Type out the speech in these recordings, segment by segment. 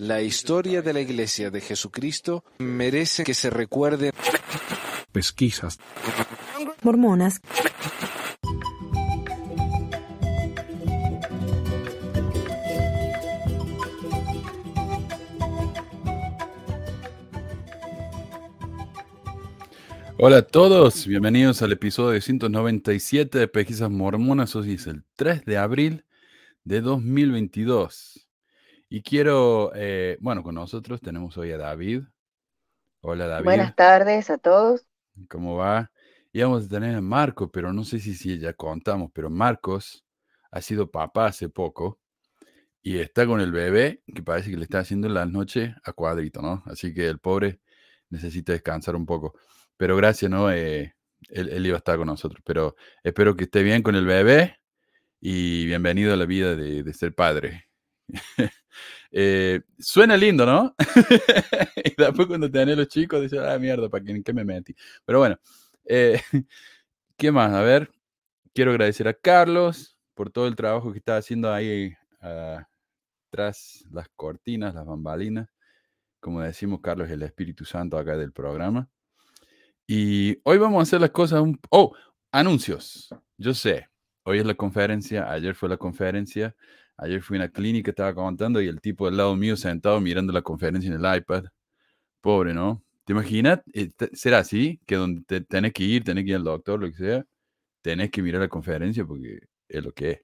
La historia de la Iglesia de Jesucristo merece que se recuerde. Pesquisas. Mormonas. Hola a todos, bienvenidos al episodio 197 de Pesquisas Mormonas. Hoy es el 3 de abril de 2022. Y quiero, eh, bueno, con nosotros tenemos hoy a David. Hola David. Buenas tardes a todos. ¿Cómo va? Y vamos a tener a Marco, pero no sé si, si ya contamos, pero Marcos ha sido papá hace poco y está con el bebé que parece que le está haciendo la noche a cuadrito, ¿no? Así que el pobre necesita descansar un poco. Pero gracias, ¿no? Eh, él, iba a estar con nosotros. Pero espero que esté bien con el bebé y bienvenido a la vida de, ser padre. Eh, suena lindo, ¿no? y después cuando tenés los chicos, dices, ah, mierda, ¿para qué, qué me metí? Pero bueno, eh, ¿qué más? A ver, quiero agradecer a Carlos por todo el trabajo que está haciendo ahí uh, tras las cortinas, las bambalinas. Como decimos, Carlos es el Espíritu Santo acá del programa. Y hoy vamos a hacer las cosas un... Oh, anuncios. Yo sé, hoy es la conferencia, ayer fue la conferencia, ayer fui a una clínica, estaba contando y el tipo del lado mío sentado mirando la conferencia en el iPad. Pobre, ¿no? ¿Te imaginas? Eh, ¿Será así? Que donde tenés que ir, tenés que ir al doctor, lo que sea, tenés que mirar la conferencia porque es lo que es.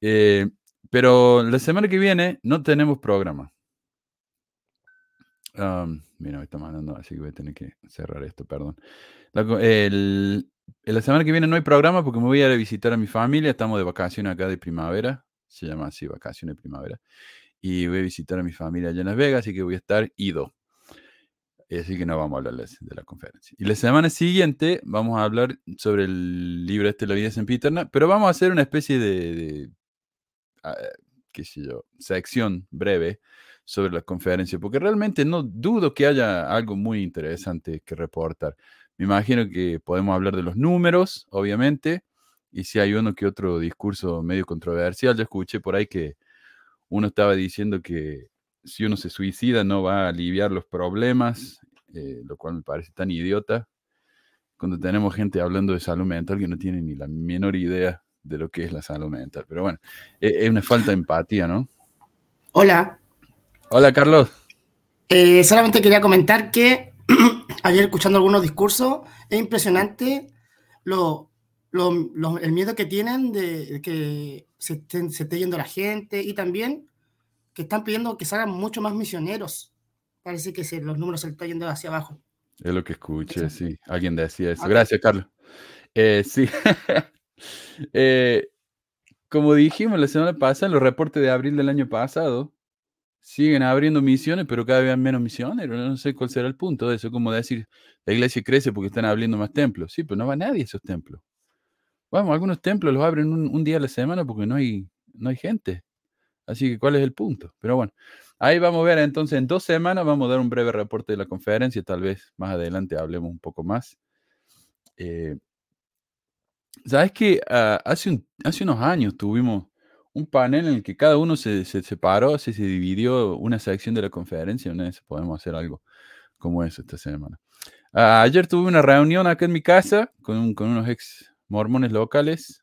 Eh, pero la semana que viene no tenemos programa mira, me está mandando, así que voy a tener que cerrar esto, perdón. La, la semana que viene no hay programa porque me voy a visitar a mi familia. Estamos de vacaciones acá de primavera. Se llama así, vacaciones de primavera. Y voy a visitar a mi familia allá en Las Vegas, así que voy a estar ido. Así que no vamos a hablar de la conferencia. Y la semana siguiente vamos a hablar sobre el libro este, La vida en Piterna, pero vamos a hacer una especie de, de ah, qué sé yo, sección breve sobre la conferencia, porque realmente no dudo que haya algo muy interesante que reportar. Me imagino que podemos hablar de los números, obviamente, y si hay uno que otro discurso medio controversial, yo escuché por ahí que uno estaba diciendo que si uno se suicida no va a aliviar los problemas, eh, lo cual me parece tan idiota, cuando tenemos gente hablando de salud mental que no tiene ni la menor idea de lo que es la salud mental. Pero bueno, e-, es una falta de empatía, ¿no? Hola. Hola, Carlos. Eh, solamente quería comentar que ayer escuchando algunos discursos, es impresionante lo, el miedo que tienen de que se, esté yendo la gente y también que están pidiendo que salgan mucho más misioneros. Parece que los números se están yendo hacia abajo. Es lo que escuché, sí. Alguien decía eso. Gracias, Carlos. Eh, sí. Eh, como dijimos la semana pasada, en los reportes de abril del año pasado, siguen abriendo misiones, pero cada vez menos misiones. No sé cuál será el punto de eso. Como decir, la iglesia crece porque están abriendo más templos. Sí, pero no va nadie a esos templos. Vamos, algunos templos los abren un, día a la semana porque no hay, no hay gente. Así que, ¿cuál es el punto? Pero bueno, ahí vamos a ver. Entonces, en dos semanas vamos a dar un breve reporte de la conferencia. Tal vez más adelante hablemos un poco más. Eh, Sabes que ah, hace, hace unos años tuvimos un panel en el que cada uno se, separó, se, se dividió una sección de la conferencia. No sé podemos hacer algo como eso esta semana. Ah, ayer tuve una reunión acá en mi casa con, con unos ex mormones locales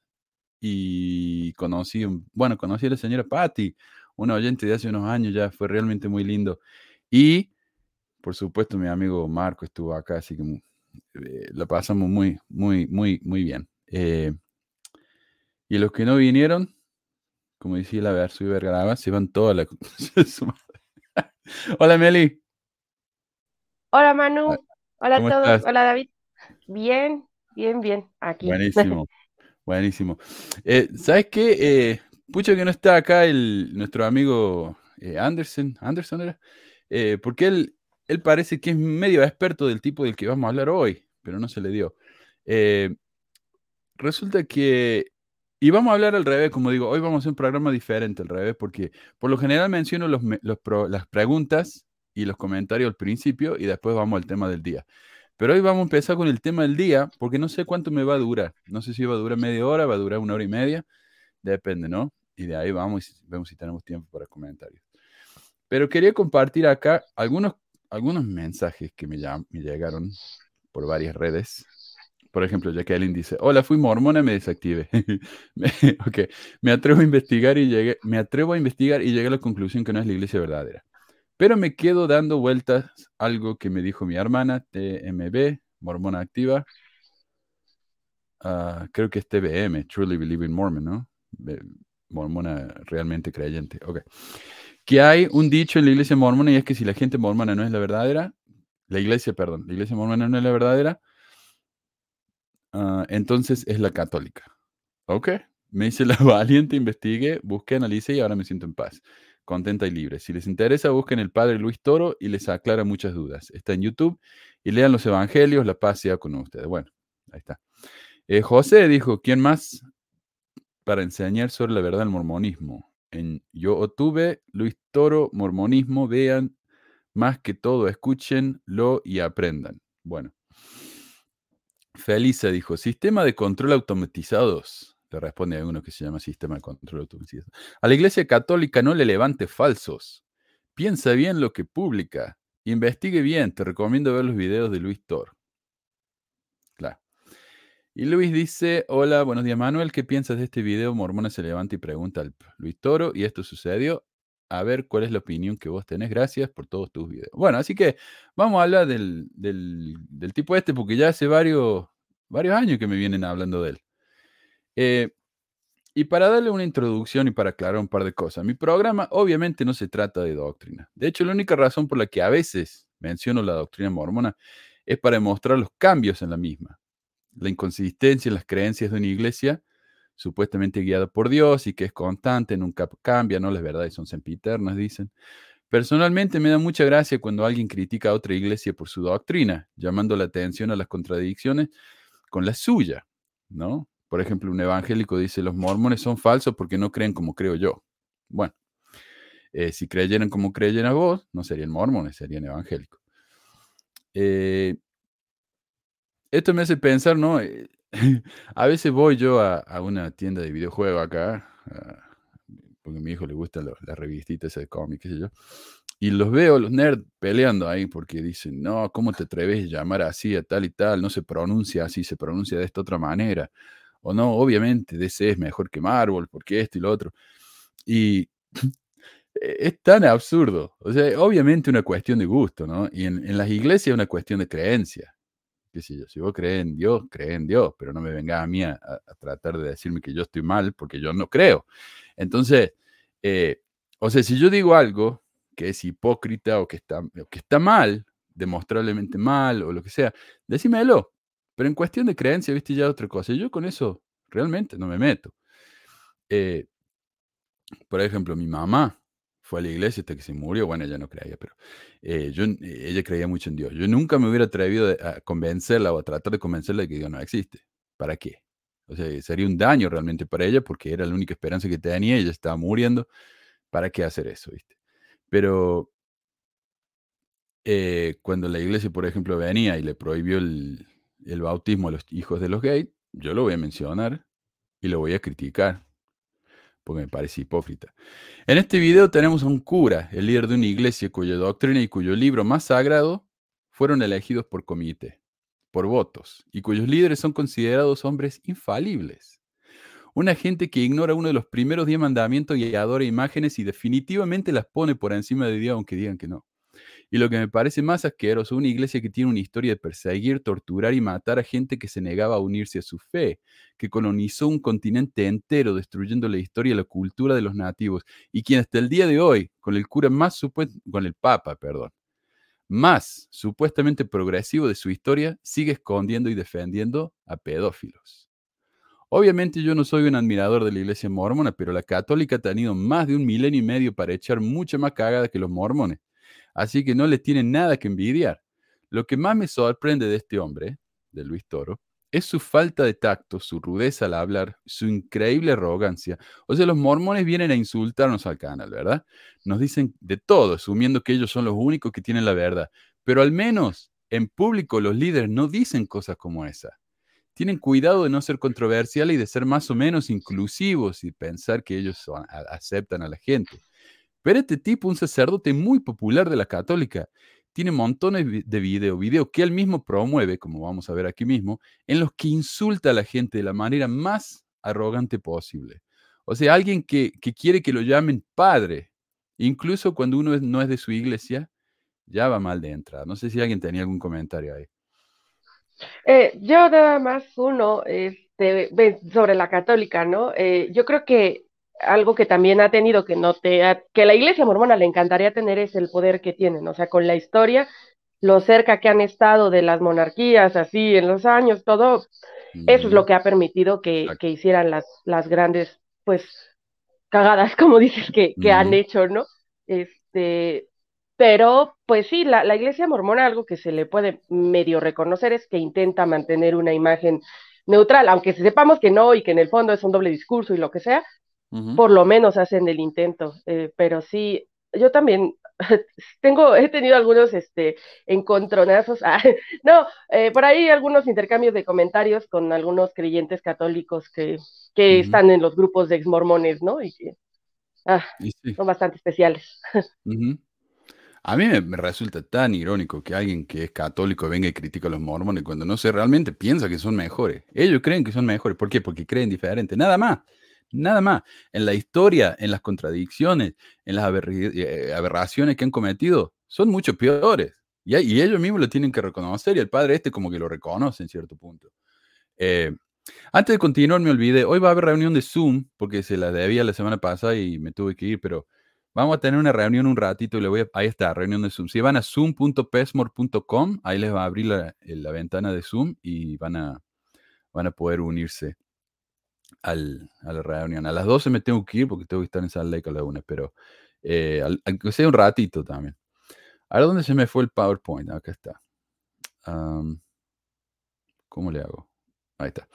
y conocí, bueno, conocí a la señora Patty, una oyente de hace unos años ya, fue realmente muy lindo. Y, por supuesto, mi amigo Marco estuvo acá, así que eh, la pasamos muy, muy, muy, muy bien. Eh, y los que no vinieron, como decía la Verso y Vergara, se van toda la. Hola, Meli. Hola, Manu. Ah, Hola a todos. Hola, David. Bien, bien, bien. Aquí. Buenísimo. Buenísimo. Eh, ¿Sabes qué? Eh, pucho que no está acá el, nuestro amigo eh, Anderson. Anderson era. porque él, él parece que es medio experto del tipo del que vamos a hablar hoy, pero no se le dio. resulta que y vamos a hablar al revés, como digo, hoy vamos a hacer un programa diferente al revés, porque por lo general menciono los, las preguntas y los comentarios al principio y después vamos al tema del día. Pero hoy vamos a empezar con el tema del día, porque no sé cuánto me va a durar. No sé si va a durar media hora, va a durar una hora y media, depende, ¿no? Y de ahí vamos y vemos si tenemos tiempo para comentarios. Pero quería compartir acá algunos, algunos mensajes que me, llegaron por varias redes. Por ejemplo, Jacqueline dice, hola, fui mormona, me desactivé. me, me atrevo a investigar y llegué, me atrevo a investigar y llegué a la conclusión que no es la iglesia verdadera. Pero me quedo dando vueltas algo que me dijo mi hermana, TMB, mormona activa. Ah, creo que es TBM, Truly Believing Mormon, ¿no? Mormona realmente creyente. Ok. Que hay un dicho en la iglesia mormona y es que si la gente mormona no es la verdadera, la iglesia, perdón, la iglesia mormona no es la verdadera, ah, entonces es la católica. Ok. Me hice la valiente, investigué, busqué, analicé y ahora me siento en paz contenta y libre. Si les interesa, busquen el Padre Luis Toro y les aclara muchas dudas. Está en YouTube y lean los Evangelios, la paz sea con ustedes. Bueno, ahí está. Eh, José dijo, ¿quién más para enseñar sobre la verdad del mormonismo? En Yo tuve Luis Toro, mormonismo, vean más que todo, escúchenlo y aprendan. Bueno. Felisa dijo, sistema de control automatizados responde a uno que se llama sistema de control automatizado. A la Iglesia Católica no le levante falsos. Piensa bien lo que publica. Investigue bien. Te recomiendo ver los videos de Luis Thor. Claro. Y Luis dice, hola, buenos días Manuel, ¿qué piensas de este video? Mormona se levanta y pregunta al Luis Toro, y esto sucedió. A ver cuál es la opinión que vos tenés. Gracias por todos tus videos. Bueno, así que vamos a hablar del, del tipo este, porque ya hace varios, varios años que me vienen hablando de él. Eh, y para darle una introducción y para aclarar un par de cosas, mi programa obviamente no se trata de doctrina. De hecho, la única razón por la que a veces menciono la doctrina mormona es para demostrar los cambios en la misma, la inconsistencia en las creencias de una iglesia supuestamente guiada por Dios y que es constante, nunca cambia, no las verdades son sempiternas, dicen. Personalmente me da mucha gracia cuando alguien critica a otra iglesia por su doctrina, llamando la atención a las contradicciones con la suya, ¿no? Por ejemplo, un evangélico dice, los mormones son falsos porque no creen como creo yo. Bueno, eh, si creyeran como creyen a vos, no serían mormones, serían evangélicos. Eh, esto me hace pensar, ¿no? Eh, a veces voy yo a, una tienda de videojuegos acá, porque a mi hijo le gustan las revistitas de cómics, qué sé yo, y los veo, los nerds, peleando ahí porque dicen, no, ¿cómo te atreves a llamar así a tal y tal? No se pronuncia así, se pronuncia de esta otra manera o no, obviamente DC es mejor que Marvel, porque esto y lo otro. Y es tan absurdo. O sea, obviamente una cuestión de gusto, ¿no? Y en, las iglesias es una cuestión de creencia. ¿Qué sé yo? Si vos en Dios, crees en Dios, pero no me venga a mí a, tratar de decirme que yo estoy mal porque yo no creo. Entonces, eh, o sea, si yo digo algo que es hipócrita o que está, o que está mal, demostrablemente mal o lo que sea, decímelo. Pero en cuestión de creencia, viste ya otra cosa. Y yo con eso realmente no me meto. Eh, por ejemplo, mi mamá fue a la iglesia hasta que se murió. Bueno, ella no creía, pero eh, yo, ella creía mucho en Dios. Yo nunca me hubiera atrevido a convencerla o a tratar de convencerla de que Dios no existe. ¿Para qué? O sea, sería un daño realmente para ella porque era la única esperanza que tenía. Ella estaba muriendo. ¿Para qué hacer eso? ¿viste? Pero eh, cuando la iglesia, por ejemplo, venía y le prohibió el, el bautismo a los hijos de los gays, yo lo voy a mencionar y lo voy a criticar, porque me parece hipócrita. En este video tenemos a un cura, el líder de una iglesia cuya doctrina y cuyo libro más sagrado fueron elegidos por comité, por votos, y cuyos líderes son considerados hombres infalibles. Una gente que ignora uno de los primeros diez mandamientos y adora imágenes y definitivamente las pone por encima de Dios aunque digan que no. Y lo que me parece más asqueroso, una iglesia que tiene una historia de perseguir, torturar y matar a gente que se negaba a unirse a su fe, que colonizó un continente entero destruyendo la historia y la cultura de los nativos, y quien hasta el día de hoy, con el cura más con el papa, perdón, más supuestamente progresivo de su historia, sigue escondiendo y defendiendo a pedófilos. Obviamente yo no soy un admirador de la iglesia mormona, pero la católica ha tenido más de un milenio y medio para echar mucha más cagada que los mormones. Así que no le tienen nada que envidiar. Lo que más me sorprende de este hombre, de Luis Toro, es su falta de tacto, su rudeza al hablar, su increíble arrogancia. O sea, los mormones vienen a insultarnos al canal, ¿verdad? Nos dicen de todo, asumiendo que ellos son los únicos que tienen la verdad. Pero al menos en público los líderes no dicen cosas como esa. Tienen cuidado de no ser controversiales y de ser más o menos inclusivos y pensar que ellos aceptan a la gente Pero este tipo, un sacerdote muy popular de la católica, tiene montones de videos, videos que él mismo promueve, como vamos a ver aquí mismo, en los que insulta a la gente de la manera más arrogante posible. O sea, alguien que, quiere que lo llamen padre, incluso cuando uno no es de su iglesia, ya va mal de entrada. No sé si alguien tenía algún comentario ahí. Eh, yo nada más uno este, sobre la católica, ¿no? Eh, yo creo que algo que también ha tenido que no te que la iglesia mormona le encantaría tener es el poder que tienen, o sea, con la historia, lo cerca que han estado de las monarquías, así en los años, todo, eso es lo que ha permitido que, que hicieran las, las grandes, pues, cagadas, como dices, que, que han hecho, ¿no? Este, pero, pues sí, la, la iglesia mormona, algo que se le puede medio reconocer es que intenta mantener una imagen neutral, aunque sepamos que no y que en el fondo es un doble discurso y lo que sea, por lo menos hacen el intento, eh, pero sí, yo también tengo, he tenido algunos este, encontronazos, ah, no, eh, por ahí algunos intercambios de comentarios con algunos creyentes católicos que, que están en los grupos de exmormones, ¿no? Y que ah, son bastante especiales. A mí me, resulta tan irónico que alguien que es católico venga y critique a los mormones cuando no se realmente piensa que son mejores. Ellos creen que son mejores. ¿Por qué? Porque creen diferente. Nada más. Nada más. En la historia, en las contradicciones, en las eh, aberraciones que han cometido, son mucho peores. Y, ellos mismos lo tienen que reconocer y el padre este como que lo reconoce en cierto punto. Eh, antes de continuar, me olvidé, hoy va a haber reunión de Zoom, porque se la debía la semana pasada y me tuve que ir, pero vamos a tener una reunión un ratito y le voy a, ahí está, reunión de Zoom. Si van a zoom.pesmore.com, ahí les va a abrir la, la, ventana de Zoom y van a, van a poder unirse al, a la reunión. A las 12 me tengo que ir porque tengo que estar en Salt Lake a la una, pero eh, aunque sea un ratito también. Ahora, ¿dónde se me fue el PowerPoint? Acá está. ¿Cómo le hago? Ahí está.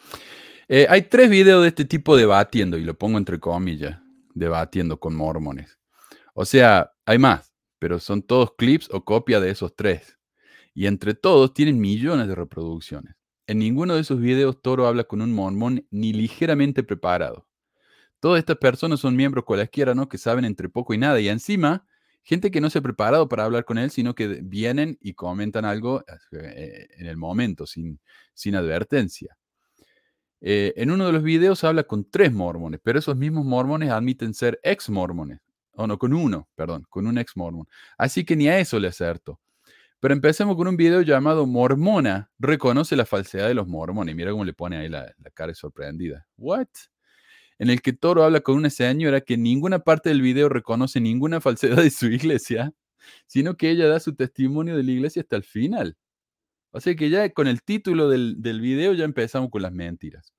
Eh, hay tres videos de este tipo debatiendo, y lo pongo entre comillas, debatiendo con mormones. O sea, hay más, pero son todos clips o copia de esos tres. Y entre todos tienen millones de reproducciones. En ninguno de esos videos Toro habla con un mormón ni ligeramente preparado. Todas estas personas son miembros cualesquiera, ¿no? Que saben entre poco y nada. Y encima, gente que no se ha preparado para hablar con él, sino que vienen y comentan algo eh, en el momento, sin, sin advertencia. Eh, en uno de los videos habla con tres mormones, pero esos mismos mormones admiten ser ex mormones. O no, con uno, perdón, con un ex mormón. Así que ni a eso le acerto. Pero empecemos con un video llamado Mormona reconoce la falsedad de los mormones. Mira cómo le pone ahí la, cara sorprendida. ¿What? En el que Toro habla con una señora que ninguna parte del video reconoce ninguna falsedad de su iglesia, sino que ella da su testimonio de la iglesia hasta el final. O sea que ya con el título del, video ya empezamos con las mentiras.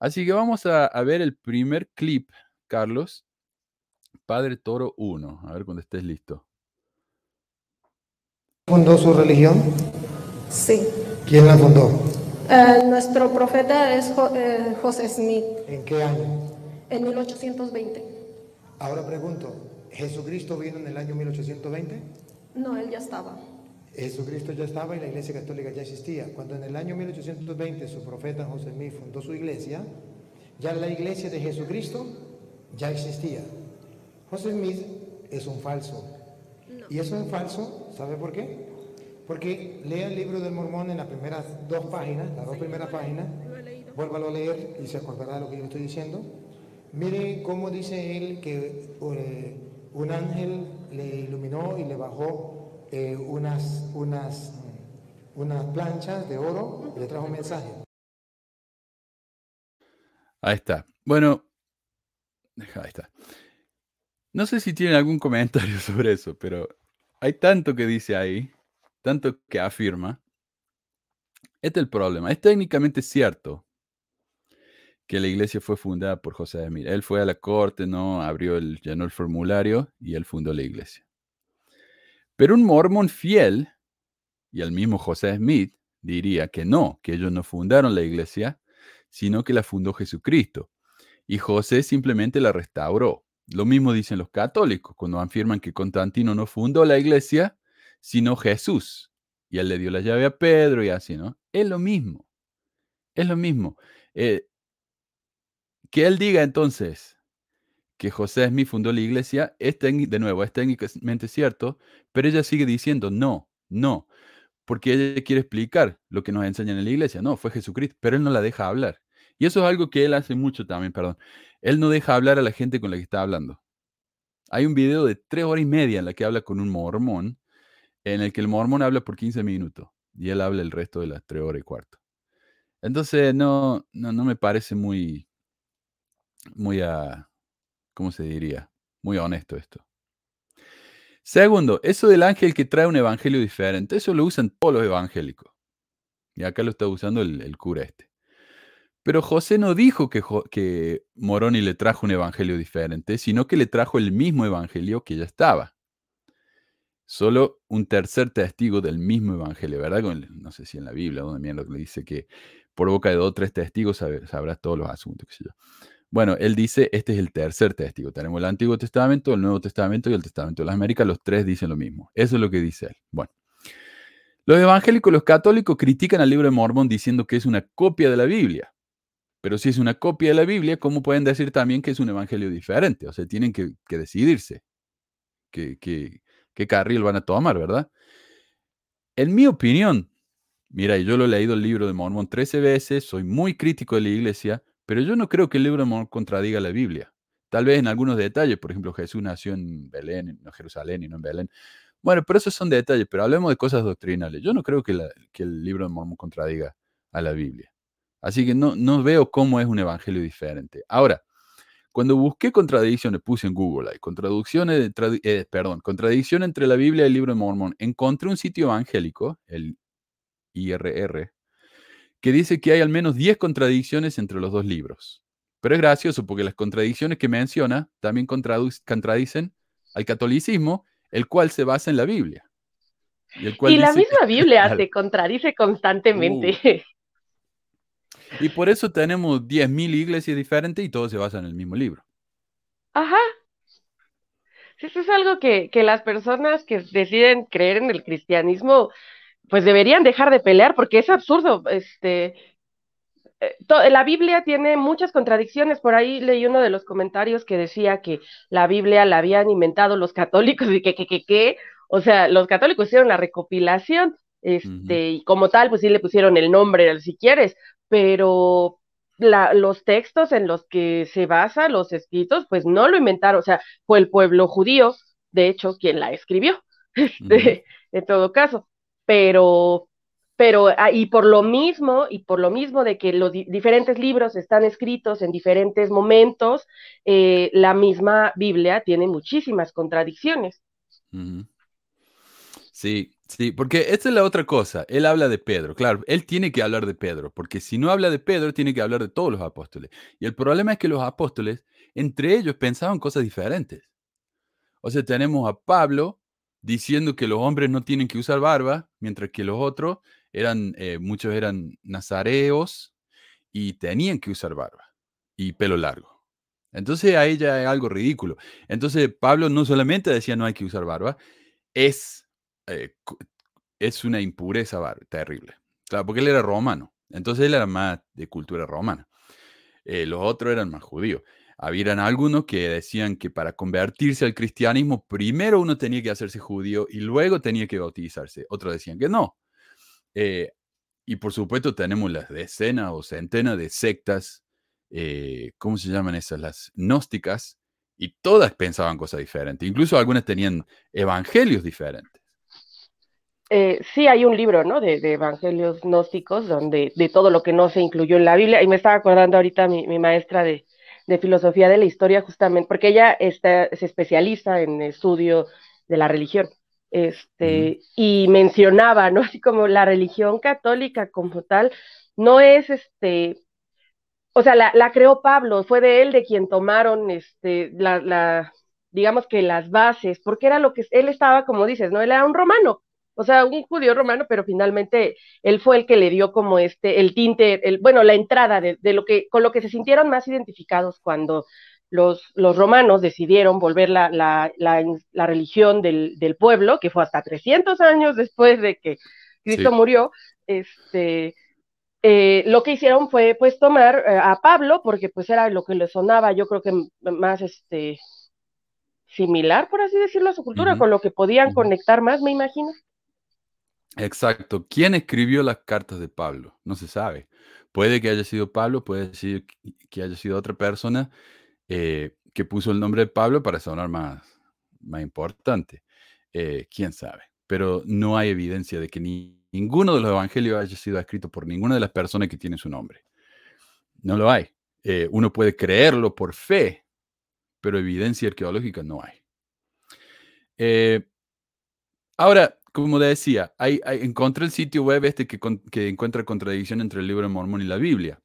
Así que vamos a, a ver el primer clip, Carlos. Padre Toro 1. A ver cuando estés listo fundó su religión? Sí. ¿Quién la fundó? Eh, nuestro profeta es eh, José Smith. ¿En qué año? En 1820. Ahora pregunto, ¿Jesucristo vino en el año 1820? No, él ya estaba. Jesucristo ya estaba y la iglesia católica ya existía. Cuando en el año 1820 su profeta José Smith fundó su iglesia, ya la iglesia de Jesucristo ya existía. José Smith es un falso. Y eso es falso, ¿sabe por qué? Porque lea el libro del mormón en las primeras dos páginas, las dos primeras páginas, vuélvalo a leer y se acordará de lo que yo estoy diciendo. Mire cómo dice él que eh, un ángel le iluminó y le bajó eh, unas, unas, unas planchas de oro y le trajo un mensaje. Ahí está. Bueno, ahí está. No sé si tienen algún comentario sobre eso, pero hay tanto que dice ahí, tanto que afirma. Este es el problema. Es técnicamente cierto que la iglesia fue fundada por José de. Él fue a la corte, no abrió el, llenó el formulario y él fundó la iglesia. Pero un mormón fiel, y el mismo José Smith, diría que no, que ellos no fundaron la iglesia, sino que la fundó Jesucristo. Y José simplemente la restauró. Lo mismo dicen los católicos cuando afirman que Constantino no fundó la iglesia, sino Jesús. Y él le dio la llave a Pedro y así, ¿no? Es lo mismo. Es lo mismo. Eh, que él diga entonces que José Smith fundó la iglesia, es de nuevo, es técnicamente cierto, pero ella sigue diciendo no, no, porque ella quiere explicar lo que nos enseñan en la iglesia. No, fue Jesucristo, pero él no la deja hablar. Y eso es algo que él hace mucho también, perdón. Él no deja hablar a la gente con la que está hablando. Hay un video de tres horas y media en la que habla con un mormón, en el que el mormón habla por 15 minutos y él habla el resto de las tres horas y cuarto. Entonces, no, no, no me parece muy, muy a, ¿cómo se diría? Muy honesto esto. Segundo, eso del ángel que trae un evangelio diferente, eso lo usan todos los evangélicos. Y acá lo está usando el, cura este. Pero José no dijo que, que Moroni le trajo un evangelio diferente, sino que le trajo el mismo evangelio que ya estaba. Solo un tercer testigo del mismo evangelio, ¿verdad? No sé si en la Biblia, donde lo le dice que por boca de dos o tres testigos sabrás todos los asuntos. Bueno, él dice, este es el tercer testigo. Tenemos el Antiguo Testamento, el Nuevo Testamento y el Testamento de las Américas. Los tres dicen lo mismo. Eso es lo que dice él. Bueno. Los evangélicos, los católicos critican al libro de Mormón diciendo que es una copia de la Biblia. Pero si es una copia de la Biblia, ¿cómo pueden decir también que es un evangelio diferente? O sea, tienen que, decidirse. que, qué carril van a tomar, ¿verdad? En mi opinión, mira, yo lo he leído el libro de Mormón 13 veces, soy muy crítico de la iglesia, pero yo no creo que el libro de Mormón contradiga la Biblia. Tal vez en algunos detalles, por ejemplo, Jesús nació en Belén, en Jerusalén y no en Belén. Bueno, pero esos son detalles, pero hablemos de cosas doctrinales. Yo no creo que, que el libro de Mormón contradiga a la Biblia. Así que no, no veo cómo es un evangelio diferente. Ahora, cuando busqué contradicciones, puse en Google ahí, contradicciones, eh, perdón, contradicción entre la Biblia y el libro de Mormón, encontré un sitio evangélico, el IRR, que dice que hay al menos 10 contradicciones entre los dos libros. Pero es gracioso porque las contradicciones que menciona también contradicen al catolicismo, el cual se basa en la Biblia. Y, la misma Biblia se contradice constantemente. Uh. Y por eso tenemos 10.000 iglesias diferentes y todos se basan en el mismo libro. Ajá. eso es algo que, que las personas que deciden creer en el cristianismo, pues deberían dejar de pelear porque es absurdo. Este, eh, la Biblia tiene muchas contradicciones. Por ahí leí uno de los comentarios que decía que la Biblia la habían inventado los católicos y que, que, que, que, o sea, los católicos hicieron la recopilación, este, y como tal, pues sí le pusieron el nombre, si quieres, pero los textos en los que se basan los escritos, pues no lo inventaron, o sea, fue el pueblo judío, de hecho, quien la escribió, este, en todo caso, pero, pero, ah, y por lo mismo, y por lo mismo de que los diferentes libros están escritos en diferentes momentos, eh, la misma Biblia tiene muchísimas contradicciones. Sí, Sí, porque esta es la otra cosa. Él habla de Pedro. Claro, él tiene que hablar de Pedro, porque si no habla de Pedro, tiene que hablar de todos los apóstoles. Y el problema es que los apóstoles, entre ellos, pensaban cosas diferentes. O sea, tenemos a Pablo diciendo que los hombres no tienen que usar barba, mientras que los otros eran, eh, muchos eran nazareos y tenían que usar barba y pelo largo. Entonces a ella es algo ridículo. Entonces Pablo no solamente decía no hay que usar barba, es eh, es una impureza terrible. Claro, porque él era romano. Entonces él era más de cultura romana. Eh, los otros eran más judíos. Habían algunos que decían que para convertirse al cristianismo, primero uno tenía que hacerse judío y luego tenía que bautizarse. Otros decían que no. Eh, y por supuesto tenemos las decenas o centenas de sectas, ¿cómo se llaman esas? Las gnósticas, y todas pensaban cosas diferentes. Incluso algunas tenían evangelios diferentes. Eh, sí hay un libro, ¿no? De, evangelios gnósticos, donde de todo lo que no se incluyó en la Biblia, y me estaba acordando ahorita mi, mi maestra de, filosofía de la historia, justamente, porque ella está, se especializa en estudio de la religión, este, y mencionaba, ¿no? Así como la religión católica como tal, no es este, o sea, la, la creó Pablo, fue de él de quien tomaron este, la, la, digamos que las bases, porque era lo que él estaba, como dices, ¿no? Él era un romano, o sea, un judío romano, pero finalmente él fue el que le dio como este, el tinte, el, bueno, la entrada de, lo que, con lo que se sintieron más identificados cuando los, los romanos decidieron volver la, la, la, religión del, del, pueblo, que fue hasta 300 años después de que Cristo murió, este, eh, lo que hicieron fue pues tomar eh, a Pablo, porque pues era lo que le sonaba, yo creo que más este similar, por así decirlo, a su cultura, con lo que podían conectar más, me imagino. Exacto. ¿Quién escribió las cartas de Pablo? No se sabe. Puede que haya sido Pablo, puede decir que haya sido otra persona eh, que puso el nombre de Pablo para sonar más, más importante. ¿Quién sabe? Pero no hay evidencia de que ni ninguno de los evangelios haya sido escrito por ninguna de las personas que tienen su nombre. No lo hay. Eh, uno puede creerlo por fe, pero evidencia arqueológica no hay. Eh, ahora, como decía, hay, encontré el sitio web este que, que encuentra contradicción entre el libro de Mormón y la Biblia.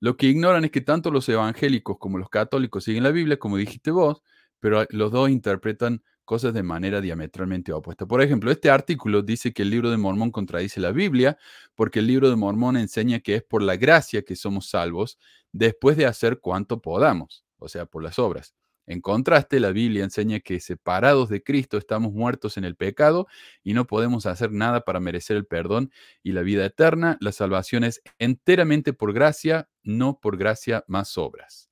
Lo que ignoran es que tanto los evangélicos como los católicos siguen la Biblia, como dijiste vos, pero los dos interpretan cosas de manera diametralmente opuesta. Por ejemplo, este artículo dice que el libro de Mormón contradice la Biblia porque el libro de Mormón enseña que es por la gracia que somos salvos después de hacer cuanto podamos, o sea, por las obras. En contraste, la Biblia enseña que separados de Cristo estamos muertos en el pecado y no podemos hacer nada para merecer el perdón y la vida eterna. La salvación es enteramente por gracia, no por gracia más obras.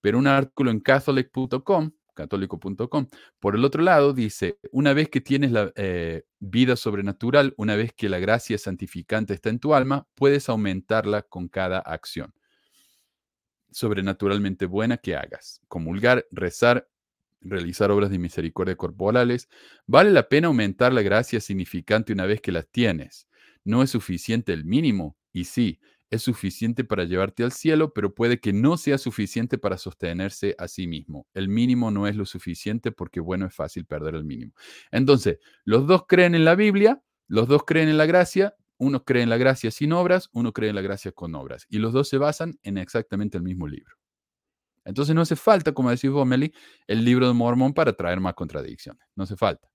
Pero un artículo en catholic.com católico.com. Por el otro lado, dice, una vez que tienes la eh, vida sobrenatural, una vez que la gracia santificante está en tu alma, puedes aumentarla con cada acción sobrenaturalmente buena que hagas. Comulgar, rezar, realizar obras de misericordia corporales. Vale la pena aumentar la gracia significante una vez que las tienes. No es suficiente el mínimo. Y sí, es suficiente para llevarte al cielo, pero puede que no sea suficiente para sostenerse a sí mismo. El mínimo no es lo suficiente porque, bueno, es fácil perder el mínimo. Entonces, los dos creen en la Biblia, los dos creen en la gracia, uno cree en la gracia sin obras, uno cree en la gracia con obras, y los dos se basan en exactamente el mismo libro. Entonces no hace falta, como decís vos, el libro de Mormón para traer más contradicciones. No hace falta.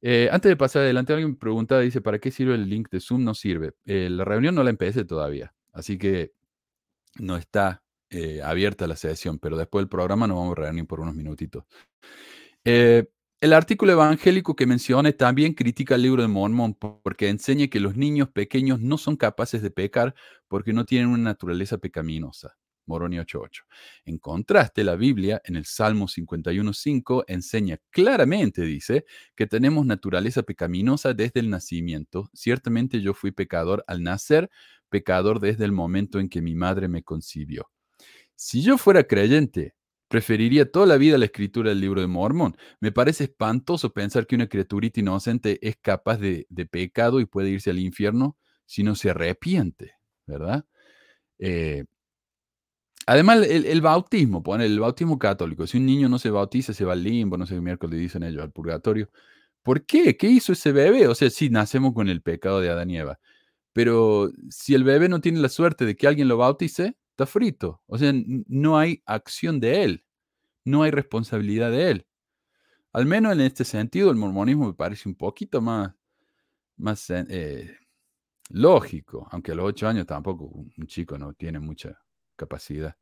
Eh, antes de pasar adelante, alguien me pregunta, dice, ¿para qué sirve el link de Zoom? No sirve. Eh, la reunión no la empecé todavía, así que no está eh, abierta la sesión, pero después del programa nos vamos a reunir por unos minutitos. El artículo evangélico que mencioné también critica el libro de Mormón porque enseña que los niños pequeños no son capaces de pecar porque no tienen una naturaleza pecaminosa. Moroni 8.8. En contraste, la Biblia en el Salmo 51.5 enseña claramente, dice, que tenemos naturaleza pecaminosa desde el nacimiento. Ciertamente yo fui pecador al nacer, pecador desde el momento en que mi madre me concibió. Si yo fuera creyente, preferiría toda la vida la escritura del libro de Mormón. Me parece espantoso pensar que una criaturita inocente es capaz de, pecado y puede irse al infierno si no se arrepiente, ¿verdad? Eh, Además, el, bautismo, pone el bautismo católico. Si un niño no se bautiza, se va al limbo, no sé qué miércoles dicen ellos, al purgatorio. ¿Por qué? ¿Qué hizo ese bebé? O sea, sí, nacemos con el pecado de Adán y Eva. Pero si el bebé no tiene la suerte de que alguien lo bautice, está frito. O sea, no hay acción de él. No hay responsabilidad de él. Al menos en este sentido, el mormonismo me parece un poquito más, más eh, lógico. Aunque a los ocho años tampoco un chico no tiene mucha capacidad.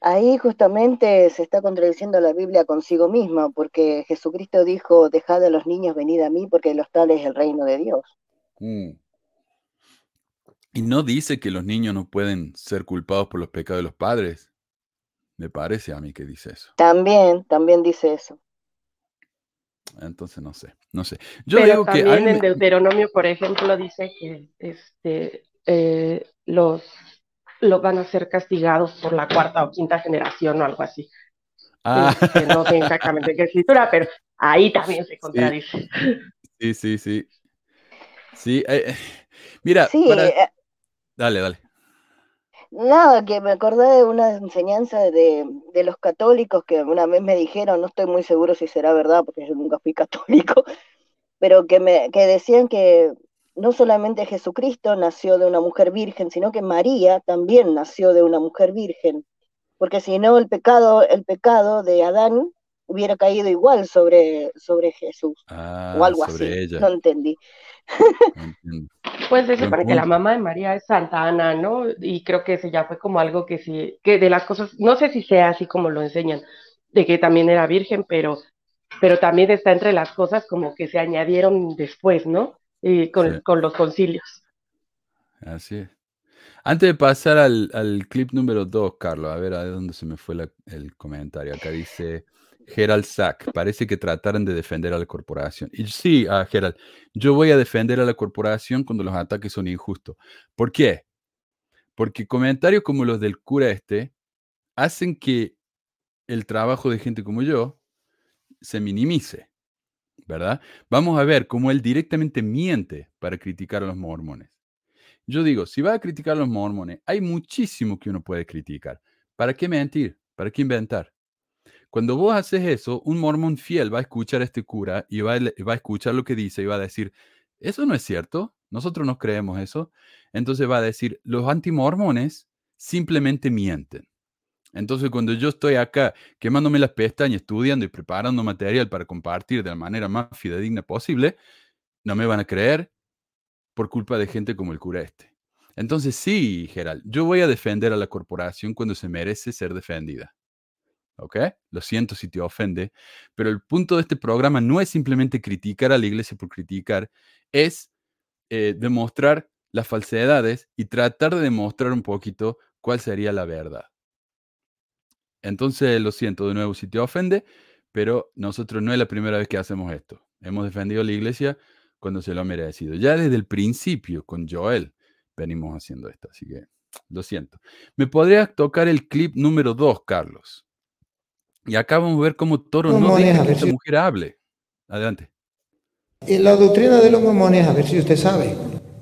Ahí justamente se está contradiciendo la Biblia consigo misma, porque Jesucristo dijo, dejad a los niños venir a mí, porque los tales es el reino de Dios. Mm. Y no dice que los niños no pueden ser culpados por los pecados de los padres. Me parece a mí que dice eso. También, también dice eso. Entonces no sé, no sé. Yo Pero también en Deuteronomio, por ejemplo, dice que este, eh, los lo van a ser castigados por la cuarta o quinta generación o algo así. Ah. Este, no sé exactamente qué escritura, pero ahí también se contradice. Sí, sí, sí. Sí, eh, eh, mira, eh, dale, dale. Nada, que me acordé de una enseñanza de, de, los católicos que una vez me dijeron, no estoy muy seguro si será verdad porque yo nunca fui católico, pero que, me, que decían que no solamente Jesucristo nació de una mujer virgen, sino que María también nació de una mujer virgen, porque si no el pecado, el pecado de Adán hubiera caído igual sobre, sobre Jesús o ah, algo así. No entendí. Pues se supone que la mamá de María es Santa Ana, ¿no? Y creo que ese ya fue como algo que sí, que de las cosas, no sé si sea así como lo enseñan, de que también era virgen, pero, pero también está entre las cosas como que se añadieron después, ¿no? y con, los concilios. Así es. Antes de pasar al, al clip número 2, Carlos, a ver a dónde se me fue la- el comentario. Acá dice Gerald Sack, parece que trataran de defender a la corporación. Y sí, ah, Gerald, yo voy a defender a la corporación cuando los ataques son injustos. ¿Por qué? Porque comentarios como los del cura este hacen que el trabajo de gente como yo se minimice, ¿verdad? Vamos a ver cómo él directamente miente para criticar a los mormones. Yo digo, si va a criticar a los mormones, hay muchísimo que uno puede criticar. ¿Para qué mentir? ¿Para qué inventar? Cuando vos haces eso, un mormón fiel va a escuchar a este cura y va a, escuchar lo que dice y va a decir, eso no es cierto, nosotros no creemos eso. Entonces va a decir, los antimormones simplemente mienten. Entonces, cuando yo estoy acá quemándome las pestañas, estudiando y preparando material para compartir de la manera más fidedigna posible, no me van a creer por culpa de gente como el cura este. Entonces, sí, Gerald, yo voy a defender a la corporación cuando se merece ser defendida. Lo siento si te ofende, pero el punto de este programa no es simplemente criticar a la iglesia por criticar, es eh, demostrar las falsedades y tratar de demostrar un poquito cuál sería la verdad. Entonces, lo siento de nuevo si te ofende, pero nosotros no es la primera vez que hacemos esto. Hemos defendido a la iglesia cuando se lo ha merecido. Ya desde el principio, con Joel, venimos haciendo esto, así que lo siento. ¿Me podrías tocar el clip número 2, Carlos? Y acá vamos a ver cómo Toro no Mormones, deja a que esta si- mujer hable. Adelante. Y la doctrina de los mormones, a ver si usted sabe.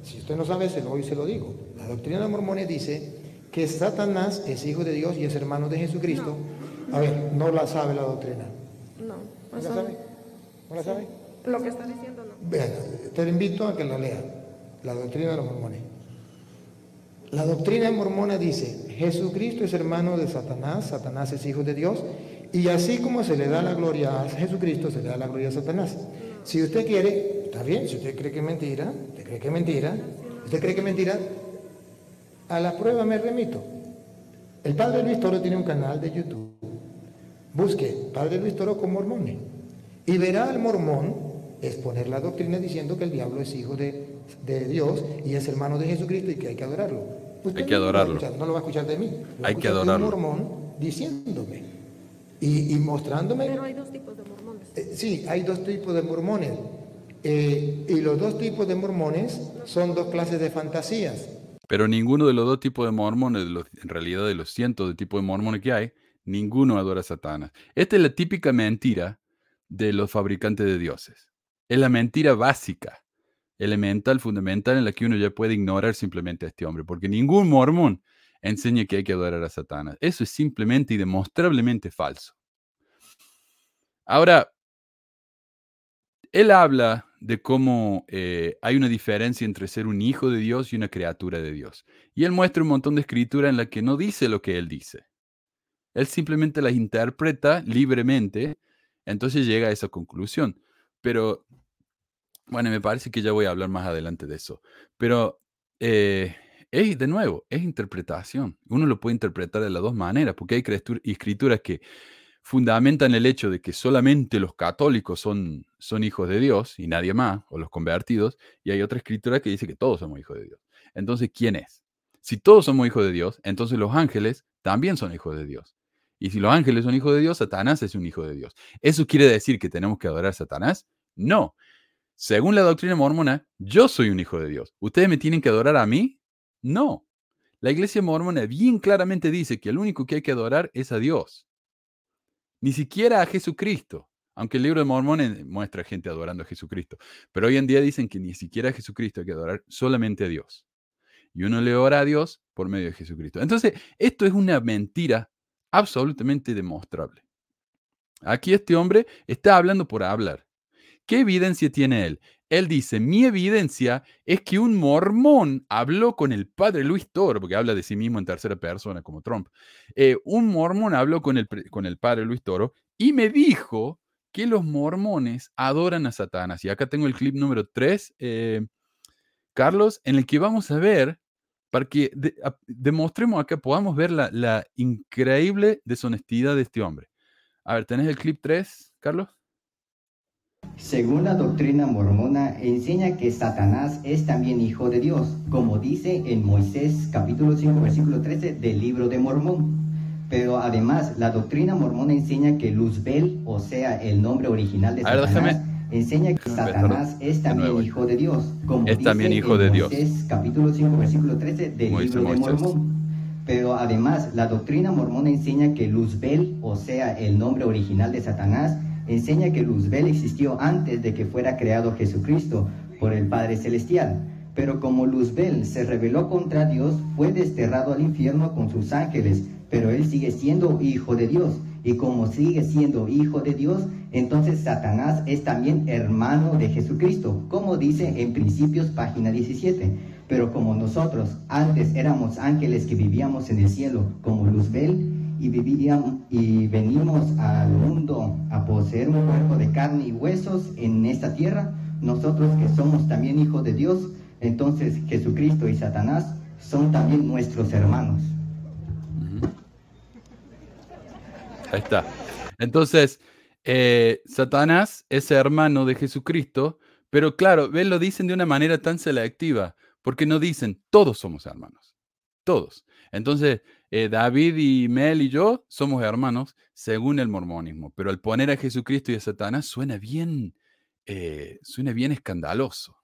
Si usted no sabe, se lo, hoy se lo digo. La doctrina de los mormones dice que Satanás es hijo de Dios y es hermano de Jesucristo. A ver, no la sabe la doctrina. No, ¿No la sabe? ¿No la sabe? lo que está diciendo no. Vean, te invito a que la lea. La doctrina de los mormones. La doctrina mormona dice, Jesucristo es hermano de Satanás, Satanás es hijo de Dios, y así como se le da la gloria a Jesucristo, se le da la gloria a Satanás. Si usted quiere, está bien, si usted cree que es mentira, usted cree que es mentira, usted cree que es mentira, a la prueba me remito. El padre Luis Toro tiene un canal de YouTube. Busque Padre Luis Toro con mormones y verá al mormón exponer la doctrina diciendo que el diablo es hijo de, de Dios y es hermano de Jesucristo y que hay que adorarlo. Usted Hay que adorarlo. no lo va a escuchar de mí. lo Hay que de adorarlo. Un mormón diciéndome y, y mostrándome. Pero hay dos tipos de mormones. Eh, sí, hay dos tipos de mormones. Eh, y los dos tipos de mormones son dos clases de fantasías. Pero ninguno de los dos tipos de mormones, de los- en realidad de los cientos de tipos de mormones que hay, ninguno adora a Satanás. Esta es la típica mentira de los fabricantes de dioses. Es la mentira básica, elemental, fundamental, en la que uno ya puede ignorar simplemente a este hombre, porque ningún mormón enseña que hay que adorar a Satanás. Eso es simplemente y demostrablemente falso. Ahora, él habla de cómo eh, hay una diferencia entre ser un hijo de Dios y una criatura de Dios. Y él muestra un montón de escritura en la que no dice lo que él dice. Él simplemente las interpreta libremente, entonces llega a esa conclusión. Pero, bueno, me parece que ya voy a hablar más adelante de eso. Pero, eh, es, de nuevo, es interpretación. Uno lo puede interpretar de las dos maneras, porque hay escritur- escrituras que fundamentan el hecho de que solamente los católicos son, son hijos de Dios y nadie más, o los convertidos, y hay otra escritura que dice que todos somos hijos de Dios. Entonces, ¿quién es? Si todos somos hijos de Dios, entonces los ángeles también son hijos de Dios. Y si los ángeles son hijos de Dios, Satanás es un hijo de Dios. ¿Eso quiere decir que tenemos que adorar a Satanás? No. Según la doctrina mormona, yo soy un hijo de Dios. ¿Ustedes me tienen que adorar a mí? No. La iglesia mormona bien claramente dice que el único que hay que adorar es a Dios ni siquiera a Jesucristo, aunque el libro de Mormones muestra gente adorando a Jesucristo, pero hoy en día dicen que ni siquiera a Jesucristo hay que adorar, solamente a Dios. Y uno le ora a Dios por medio de Jesucristo. Entonces, esto es una mentira absolutamente demostrable. Aquí este hombre está hablando por hablar. ¿Qué evidencia tiene él? Él dice, mi evidencia es que un mormón habló con el padre Luis Toro, porque habla de sí mismo en tercera persona como Trump. Eh, un mormón habló con el, con el padre Luis Toro y me dijo que los mormones adoran a Satanás. Y acá tengo el clip número 3, Carlos, en el que vamos a ver, para que demostremos acá, podamos ver la, la increíble deshonestidad de este hombre. A ver, ¿tenés el clip 3, Carlos? Según la doctrina mormona, enseña que Satanás es también hijo de Dios, como dice en Moisés capítulo 5 versículo 13 del libro de Mormón. Pero además, la doctrina mormona enseña que Luzbel, o sea, el nombre original de Satanás, enseña que Satanás es también hijo de Dios, como es dice también hijo en de Dios. Moisés capítulo 5 versículo 13 del Moisés, libro de Moisés. Mormón. Pero además, la doctrina mormona enseña que Luzbel, o sea, el nombre original de Satanás, enseña que Luzbel existió antes de que fuera creado Jesucristo por el Padre Celestial. Pero como Luzbel se rebeló contra Dios, fue desterrado al infierno con sus ángeles, pero él sigue siendo hijo de Dios. Y como sigue siendo hijo de Dios, entonces Satanás es también hermano de Jesucristo, como dice en Principios página 17. Pero como nosotros antes éramos ángeles que vivíamos en el cielo como Luzbel, y vivíamos y venimos al mundo a poseer un cuerpo de carne y huesos en esta tierra, nosotros que somos también hijos de Dios, entonces Jesucristo y Satanás son también nuestros hermanos. Ahí está. Entonces, eh, Satanás es hermano de Jesucristo, pero claro, ven, lo dicen de una manera tan selectiva, porque no dicen todos somos hermanos, todos. Entonces, eh, David y Mel y yo somos hermanos según el mormonismo, pero al poner a Jesucristo y a Satanás suena bien, eh, suena bien escandaloso.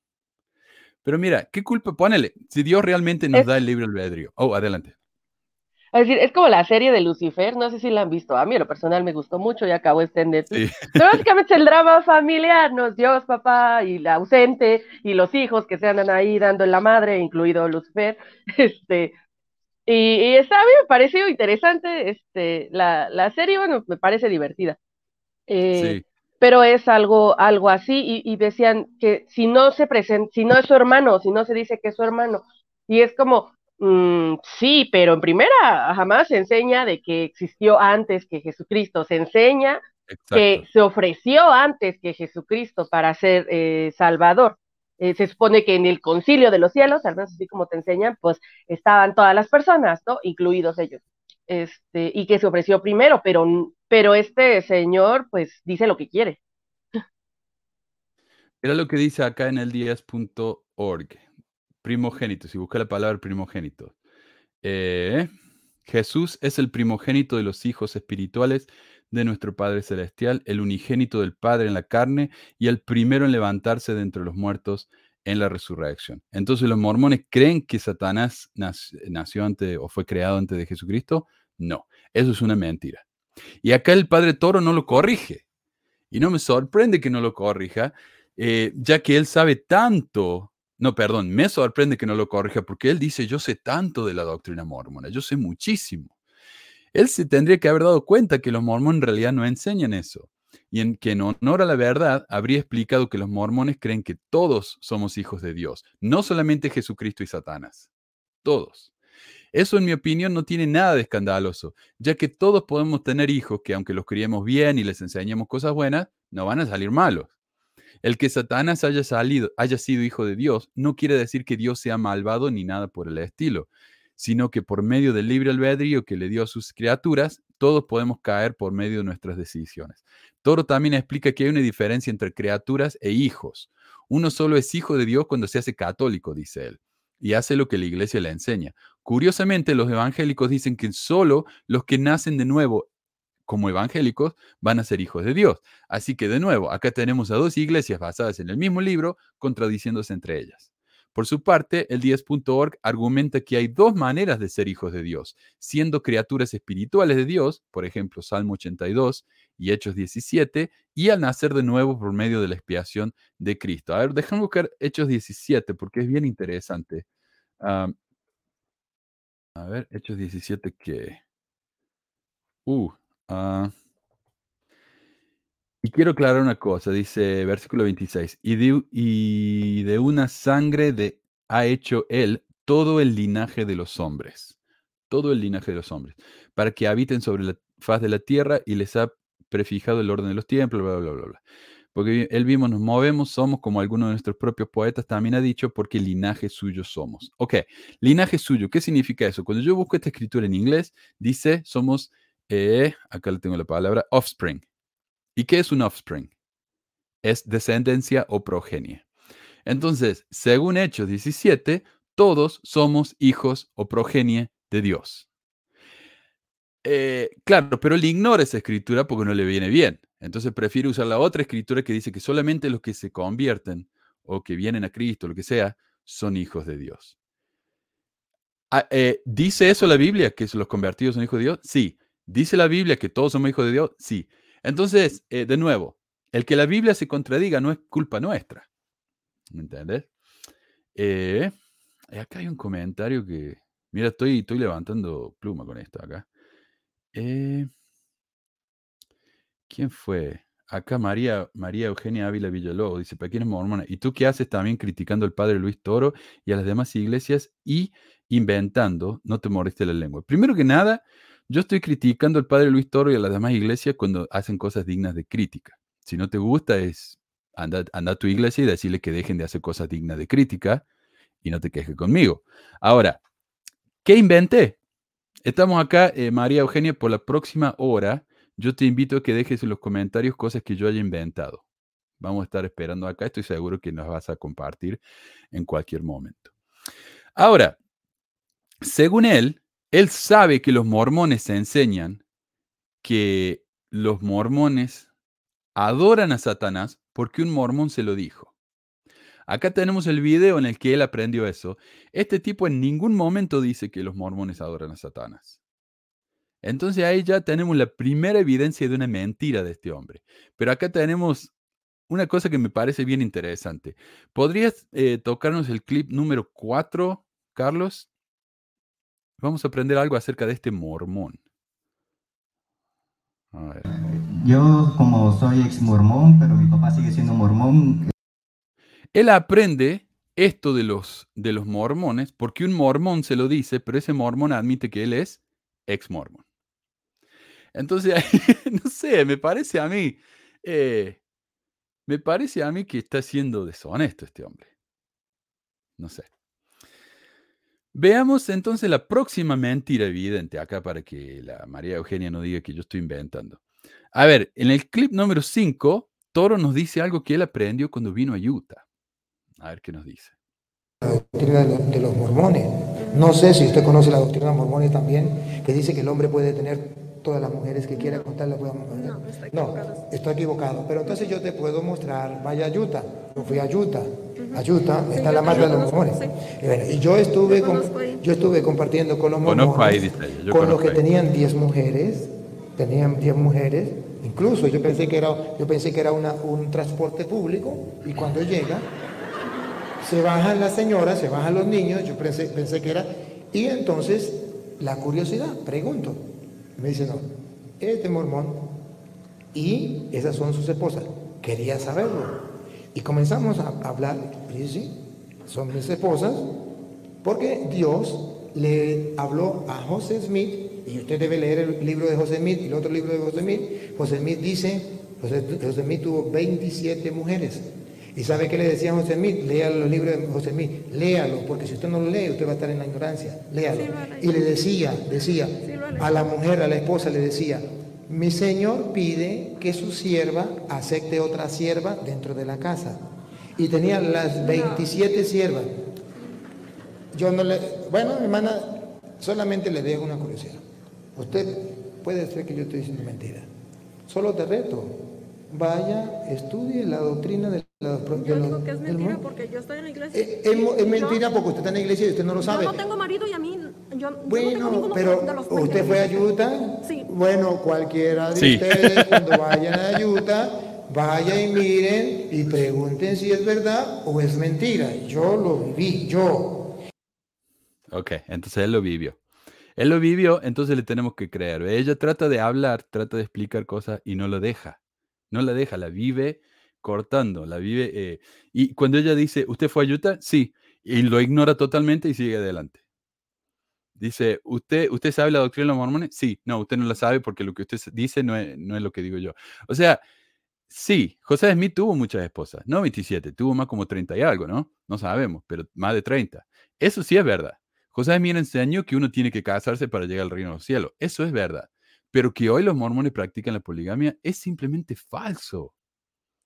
Pero mira, ¿qué culpa? Ponele, si Dios realmente nos Es- da el libre albedrío. Oh, adelante. Es decir, es como la serie de Lucifer, no sé si la han visto. A mí, en lo personal, me gustó mucho y acabó este Netflix. Sí. Pero básicamente es el drama familiar, ¿no? Dios, papá y la ausente y los hijos que se andan ahí dando en la madre, incluido Lucifer. Este, y, y está, a mí me pareció interesante este, la, la serie, bueno, me parece divertida. Eh, Sí. pero es algo, algo así, y, y decían que si no se presenta, si no es su hermano, si no se dice que es su hermano, y es como, mm, sí, pero en primera jamás se enseña de que existió antes que Jesucristo, se enseña que se ofreció antes que Jesucristo para ser eh, Salvador. Eh, se supone que en el concilio de los cielos, al menos así como te enseñan, pues estaban todas las personas, ¿no? Incluidos ellos. Este, y que se ofreció primero, pero, pero este señor, pues, dice lo que quiere. Era lo que dice acá en el 10.org. Primogénito, si busca la palabra primogénito. Eh, Jesús es el primogénito de los hijos espirituales de nuestro Padre Celestial, el unigénito del Padre en la carne y el primero en levantarse de entre los muertos en la resurrección. Entonces, ¿los mormones creen que Satanás nac- nació antes o fue creado antes de Jesucristo? No, eso es una mentira. Y acá el Padre Toro no lo corrige. Y no me sorprende que no lo corrija, eh, ya que él sabe tanto, no, perdón, me sorprende que no lo corrija, porque él dice, yo sé tanto de la doctrina mormona, yo sé muchísimo. Él se tendría que haber dado cuenta que los mormones en realidad no enseñan eso. Y en que en honor a la verdad habría explicado que los mormones creen que todos somos hijos de Dios, no solamente Jesucristo y Satanás, todos. Eso, en mi opinión, no tiene nada de escandaloso, ya que todos podemos tener hijos que, aunque los criemos bien y les enseñemos cosas buenas, no van a salir malos. El que Satanás haya, salido, haya sido hijo de Dios no quiere decir que Dios sea malvado ni nada por el estilo, sino que por medio del libre albedrío que le dio a sus criaturas, todos podemos caer por medio de nuestras decisiones. Toro también explica que hay una diferencia entre criaturas e hijos. Uno solo es hijo de Dios cuando se hace católico, dice él, y hace lo que la iglesia le enseña. Curiosamente, los evangélicos dicen que solo los que nacen de nuevo como evangélicos van a ser hijos de Dios. Así que de nuevo, acá tenemos a dos iglesias basadas en el mismo libro, contradiciéndose entre ellas. Por su parte, el 10.org argumenta que hay dos maneras de ser hijos de Dios, siendo criaturas espirituales de Dios, por ejemplo, Salmo 82 y Hechos 17, y al nacer de nuevo por medio de la expiación de Cristo. A ver, déjame buscar Hechos 17 porque es bien interesante. A ver, Hechos 17 que... Uh, uh, y quiero aclarar una cosa, dice versículo 26, y de, una sangre de, ha hecho él todo el linaje de los hombres, todo el linaje de los hombres, para que habiten sobre la faz de la tierra y les ha prefijado el orden de los tiempos, bla, bla, bla, bla. Porque él mismo nos movemos, somos como algunos de nuestros propios poetas también ha dicho, porque linaje suyo somos. Ok, linaje suyo, ¿qué significa eso? Cuando yo busco esta escritura en inglés, dice, somos, eh, acá le tengo la palabra, offspring. ¿Y qué es un offspring? es descendencia o progenie. Entonces, según Hechos 17, todos somos hijos o progenie de Dios. Eh, claro, pero él ignora esa escritura porque no le viene bien. Entonces prefiere usar la otra escritura que dice que solamente los que se convierten o que vienen a Cristo, lo que sea, son hijos de Dios. Ah, eh, ¿Dice eso la Biblia, que los convertidos son hijos de Dios? Sí. ¿Dice la Biblia que todos somos hijos de Dios? Sí. Entonces, eh, de nuevo, el que la Biblia se contradiga no es culpa nuestra. ¿Me entiendes? Eh, acá hay un comentario que. Mira, estoy, estoy levantando pluma con esto acá. Eh, ¿Quién fue? Acá María, María Eugenia Ávila Villalobos dice, ¿para quién es mormona? ¿Y tú qué haces también criticando al padre Luis Toro y a las demás iglesias y inventando? No te moriste la lengua. Primero que nada, yo estoy criticando al padre Luis Toro y a las demás iglesias cuando hacen cosas dignas de crítica. Si no te gusta, es anda, anda a tu iglesia y decirle que dejen de hacer cosas dignas de crítica y no te quejes conmigo. Ahora, ¿qué inventé? Estamos acá, eh, María Eugenia, por la próxima hora. Yo te invito a que dejes en los comentarios cosas que yo haya inventado. Vamos a estar esperando acá. Estoy seguro que nos vas a compartir en cualquier momento. Ahora, según él, él sabe que los mormones enseñan que los mormones adoran a Satanás porque un mormón se lo dijo. Acá tenemos el video en el que él aprendió eso. Este tipo en ningún momento dice que los mormones adoran a Satanás. Entonces ahí ya tenemos la primera evidencia de una mentira de este hombre. Pero acá tenemos una cosa que me parece bien interesante. ¿Podrías eh, tocarnos el clip número 4, Carlos? Vamos a aprender algo acerca de este mormón. Yo como soy ex mormón, pero mi papá sigue siendo mormón. Él aprende esto de los, de los mormones porque un mormón se lo dice, pero ese mormón admite que él es ex mormón. Entonces, no sé, me parece a mí, eh, me parece a mí que está siendo deshonesto este hombre. No sé. Veamos entonces la próxima mentira evidente acá para que la María Eugenia no diga que yo estoy inventando. A ver, en el clip número 5, Toro nos dice algo que él aprendió cuando vino a Utah. A ver qué nos dice. La doctrina de los mormones. No sé si usted conoce la doctrina de los mormones también, que dice que el hombre puede tener todas las mujeres que quiera contarle. No, no, estoy equivocado. Pero entonces yo te puedo mostrar, vaya a Utah. Yo fui a Utah. A Utah está la marca de los mormones. Y, yo estuve, yo estuve compartiendo con los mormones, con los que tenían 10 mujeres, tenían 10 mujeres, incluso yo pensé que era, yo pensé que era una, un transporte público y cuando llega se bajan las señoras, se bajan los niños, yo pensé, pensé que era, y entonces la curiosidad, pregunto, me dice, no, este mormón y esas son sus esposas, quería saberlo. Y comenzamos a hablar, sí, son mis esposas, porque Dios le habló a José Smith, y usted debe leer el libro de José Smith y el otro libro de José Smith. José Smith dice, José, José Smith tuvo 27 mujeres. ¿Y sabe qué le decía José Smith? Lea los libros de José Smith, léalo, porque si usted no lo lee, usted va a estar en la ignorancia, léalo. y le decía, decía, a la mujer, a la esposa, le decía, mi señor pide que su sierva acepte otra sierva dentro de la casa. Y tenía las 27 siervas. Yo no le, bueno, hermana, solamente le dejo una curiosidad. Usted puede ser que yo estoy diciendo mentira. Solo te reto, vaya, estudie la doctrina de la Yo digo que es mentira porque yo estoy en la iglesia. Eh, es, mentira porque usted está en la iglesia y usted no lo sabe. Yo no tengo marido y a mí. Yo, bueno, no tengo pero de los ¿usted fue a Utah? Sí. Bueno, cualquiera de ustedes cuando vayan a Utah, vaya y miren y pregunten si es verdad o es mentira. Yo lo viví, yo. Ok, entonces él lo vivió. Él lo vivió, entonces le tenemos que creer. Ella trata de hablar, trata de explicar cosas y no lo deja. No la deja, la vive cortando, la vive. Eh, y cuando ella dice, ¿usted fue a Utah? Sí. Y lo ignora totalmente y sigue adelante. Dice, ¿usted, ¿usted sabe la doctrina de los mormones? Sí. No, usted no la sabe porque lo que usted dice no es, no es lo que digo yo. O sea, sí, José Smith tuvo muchas esposas, no 27, tuvo más como 30 y algo, ¿no? No sabemos, pero más de 30. Eso sí es verdad. José Smith enseñó que uno tiene que casarse para llegar al reino de los cielos. Eso es verdad. Pero que hoy los mormones practican la poligamia es simplemente falso.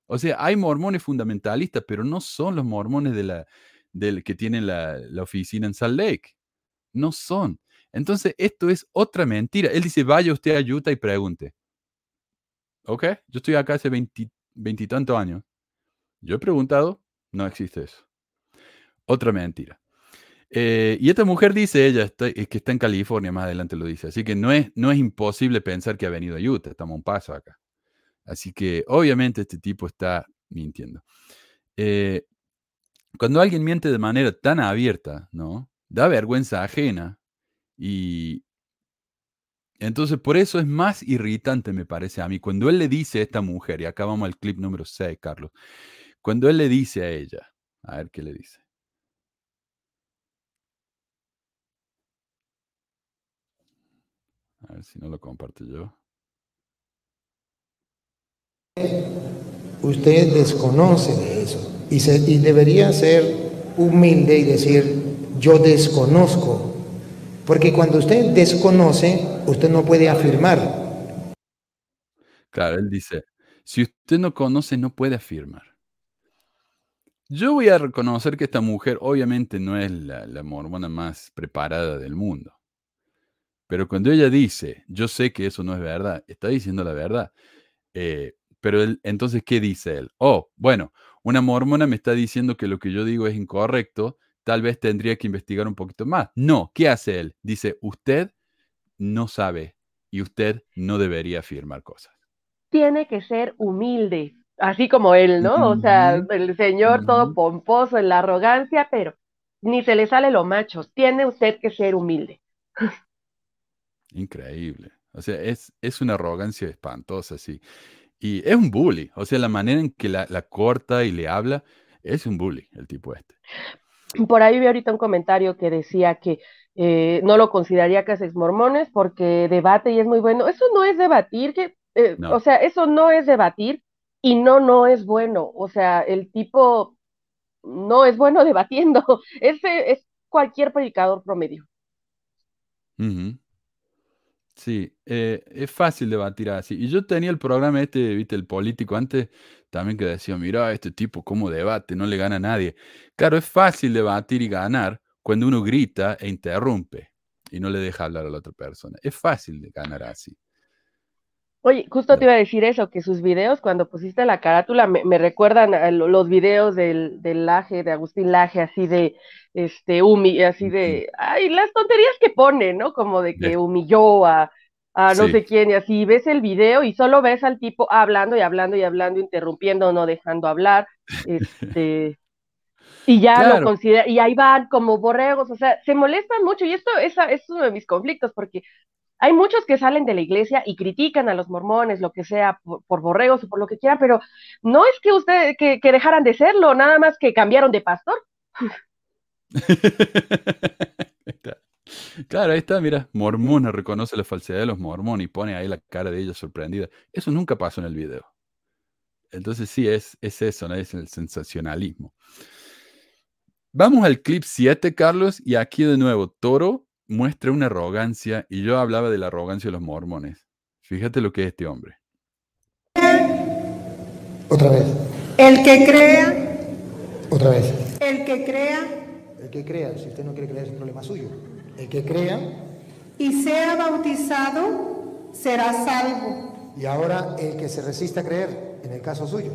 O sea, hay mormones fundamentalistas, pero no son los mormones de la, del que tienen la, la oficina en Salt Lake. No son. Entonces, esto es otra mentira. Él dice, vaya usted a Utah y pregunte. ¿Ok? Yo estoy acá hace veintitantos años. Yo he preguntado, no existe eso. Otra mentira. Eh, y esta mujer dice, ella es que está en California, más adelante lo dice. Así que no es, no es imposible pensar que ha venido a Utah, estamos un paso acá. Así que obviamente este tipo está mintiendo. Eh, cuando alguien miente de manera tan abierta, ¿no? Da vergüenza ajena y entonces por eso es más irritante, me parece a mí, cuando él le dice a esta mujer, y acá vamos al clip número 6, Carlos, cuando él le dice a ella, a ver qué le dice. A ver si no lo comparto yo. Usted desconoce de eso y, y debería ser humilde y decir, yo desconozco. Porque cuando usted desconoce, usted no puede afirmar. Claro, él dice, si usted no conoce, no puede afirmar. Yo voy a reconocer que esta mujer obviamente no es la, la mormona más preparada del mundo. Pero cuando ella dice, yo sé que eso no es verdad, está diciendo la verdad. Eh, pero él, entonces, ¿qué dice él? Oh, bueno, una mormona me está diciendo que lo que yo digo es incorrecto, tal vez tendría que investigar un poquito más. No, ¿qué hace él? Dice, usted no sabe y usted no debería afirmar cosas. Tiene que ser humilde, así como él, ¿no? O sea, el señor todo pomposo en la arrogancia, pero ni se le sale lo macho. Tiene usted que ser humilde. Increíble. O sea, es, es una arrogancia espantosa, sí. Y es un bully. O sea, la manera en que la, corta y le habla, es un bully el tipo este. Por ahí vi ahorita un comentario que decía que eh, no lo consideraría cases mormones porque debate y es muy bueno. Eso no es debatir, que, eh, o sea, eso no es debatir y no, no es bueno. O sea, el tipo no es bueno debatiendo. Ese es cualquier predicador promedio. Sí, eh, es fácil debatir así. Y yo tenía el programa este, viste, el político antes, también que decía, mira, este tipo cómo debate, no le gana a nadie. Claro, es fácil debatir y ganar cuando uno grita e interrumpe y no le deja hablar a la otra persona. Es fácil de ganar así. Oye, justo te iba a decir eso, que sus videos, cuando pusiste la carátula, me, recuerdan a los videos del, del Laje, de Agustín Laje, así de, este, humi, así de, ay, las tonterías que pone, ¿no? Como de que humilló a, a no sé quién y así, ves el video y solo ves al tipo hablando y hablando y hablando, interrumpiendo, no dejando hablar, este, y ya lo considera, y ahí van como borregos, o sea, se molestan mucho y esto es, es uno de mis conflictos porque hay muchos que salen de la iglesia y critican a los mormones, lo que sea, por, borregos o por lo que quieran, pero no es que usted, que, que dejaran de serlo, nada más que cambiaron de pastor. claro, ahí está, mira, Mormona reconoce la falsedad de los mormones y pone ahí la cara de ella sorprendida. Eso nunca pasó en el video. Entonces sí, es, es eso, ¿no? es el sensacionalismo. Vamos al clip 7, Carlos, y aquí de nuevo, Toro muestra una arrogancia, y yo hablaba de la arrogancia de los mormones. Fíjate lo que es este hombre. Otra vez. El que crea. Otra vez. El que crea el que crea, si usted no quiere creer es un problema suyo. El que crea y sea bautizado será salvo. Y ahora el que se resiste a creer, en el caso suyo.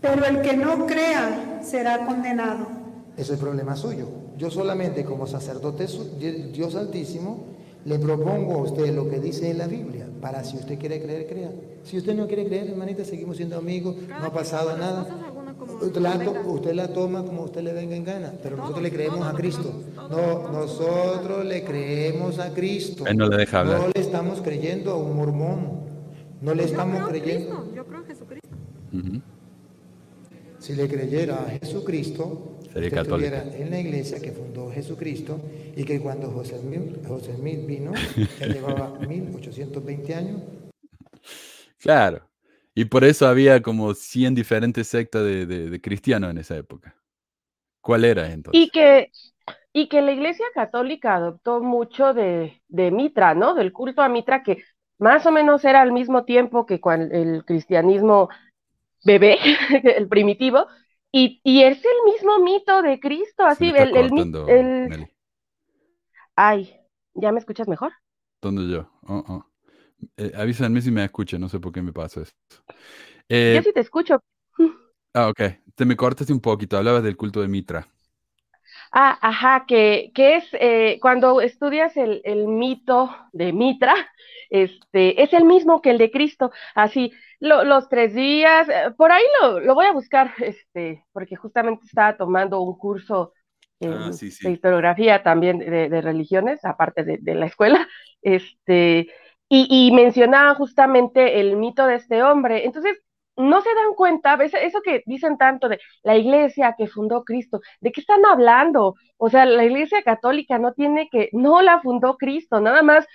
Pero el que no crea será condenado. Eso es problema suyo. Yo solamente como sacerdote Dios Altísimo le propongo a usted lo que dice en la Biblia, para si usted quiere creer, crea. Si usted no quiere creer, hermanita, seguimos siendo amigos, no ha pasado nada. Usted la, usted la, toma como usted le venga en gana, pero nosotros le creemos a Cristo. No, nosotros le creemos a Cristo. no le deja hablar. No le estamos creyendo a un mormón. No le estamos creyendo. Yo creo en Jesucristo. Si le creyera a Jesucristo, Sería estuviera en la iglesia que fundó Jesucristo y que cuando José Smith, José Smith vino, él llevaba 1820 años. Claro. Y por eso había como 100 diferentes sectas de, cristianos en esa época. ¿Cuál era entonces? Y que, y que la Iglesia Católica adoptó mucho de, de Mitra, ¿no? Del culto a Mitra, que más o menos era al mismo tiempo que cuando el cristianismo bebé, el primitivo, y, y, es el mismo mito de Cristo, así, el, el, el, Ay, ¿ya me escuchas mejor? ¿Dónde yo? Oh, oh. Eh, avísame si me escucha, no sé por qué me pasa esto. yo eh, sí te escucho. Ah, ok. Te me cortaste un poquito, hablabas del culto de Mitra. Ah, ajá, que, que es eh, cuando estudias el, el, mito de Mitra, este, es el mismo que el de Cristo, así, los tres días, eh, por ahí lo, lo, voy a buscar, este, porque justamente estaba tomando un curso ah, de historiografía también de, de religiones, aparte de, de, la escuela, este, y, y mencionaba justamente el mito de este hombre, entonces no se dan cuenta, eso que dicen tanto de la iglesia que fundó Cristo, ¿de qué están hablando? O sea, la iglesia católica no tiene que, no la fundó Cristo, nada más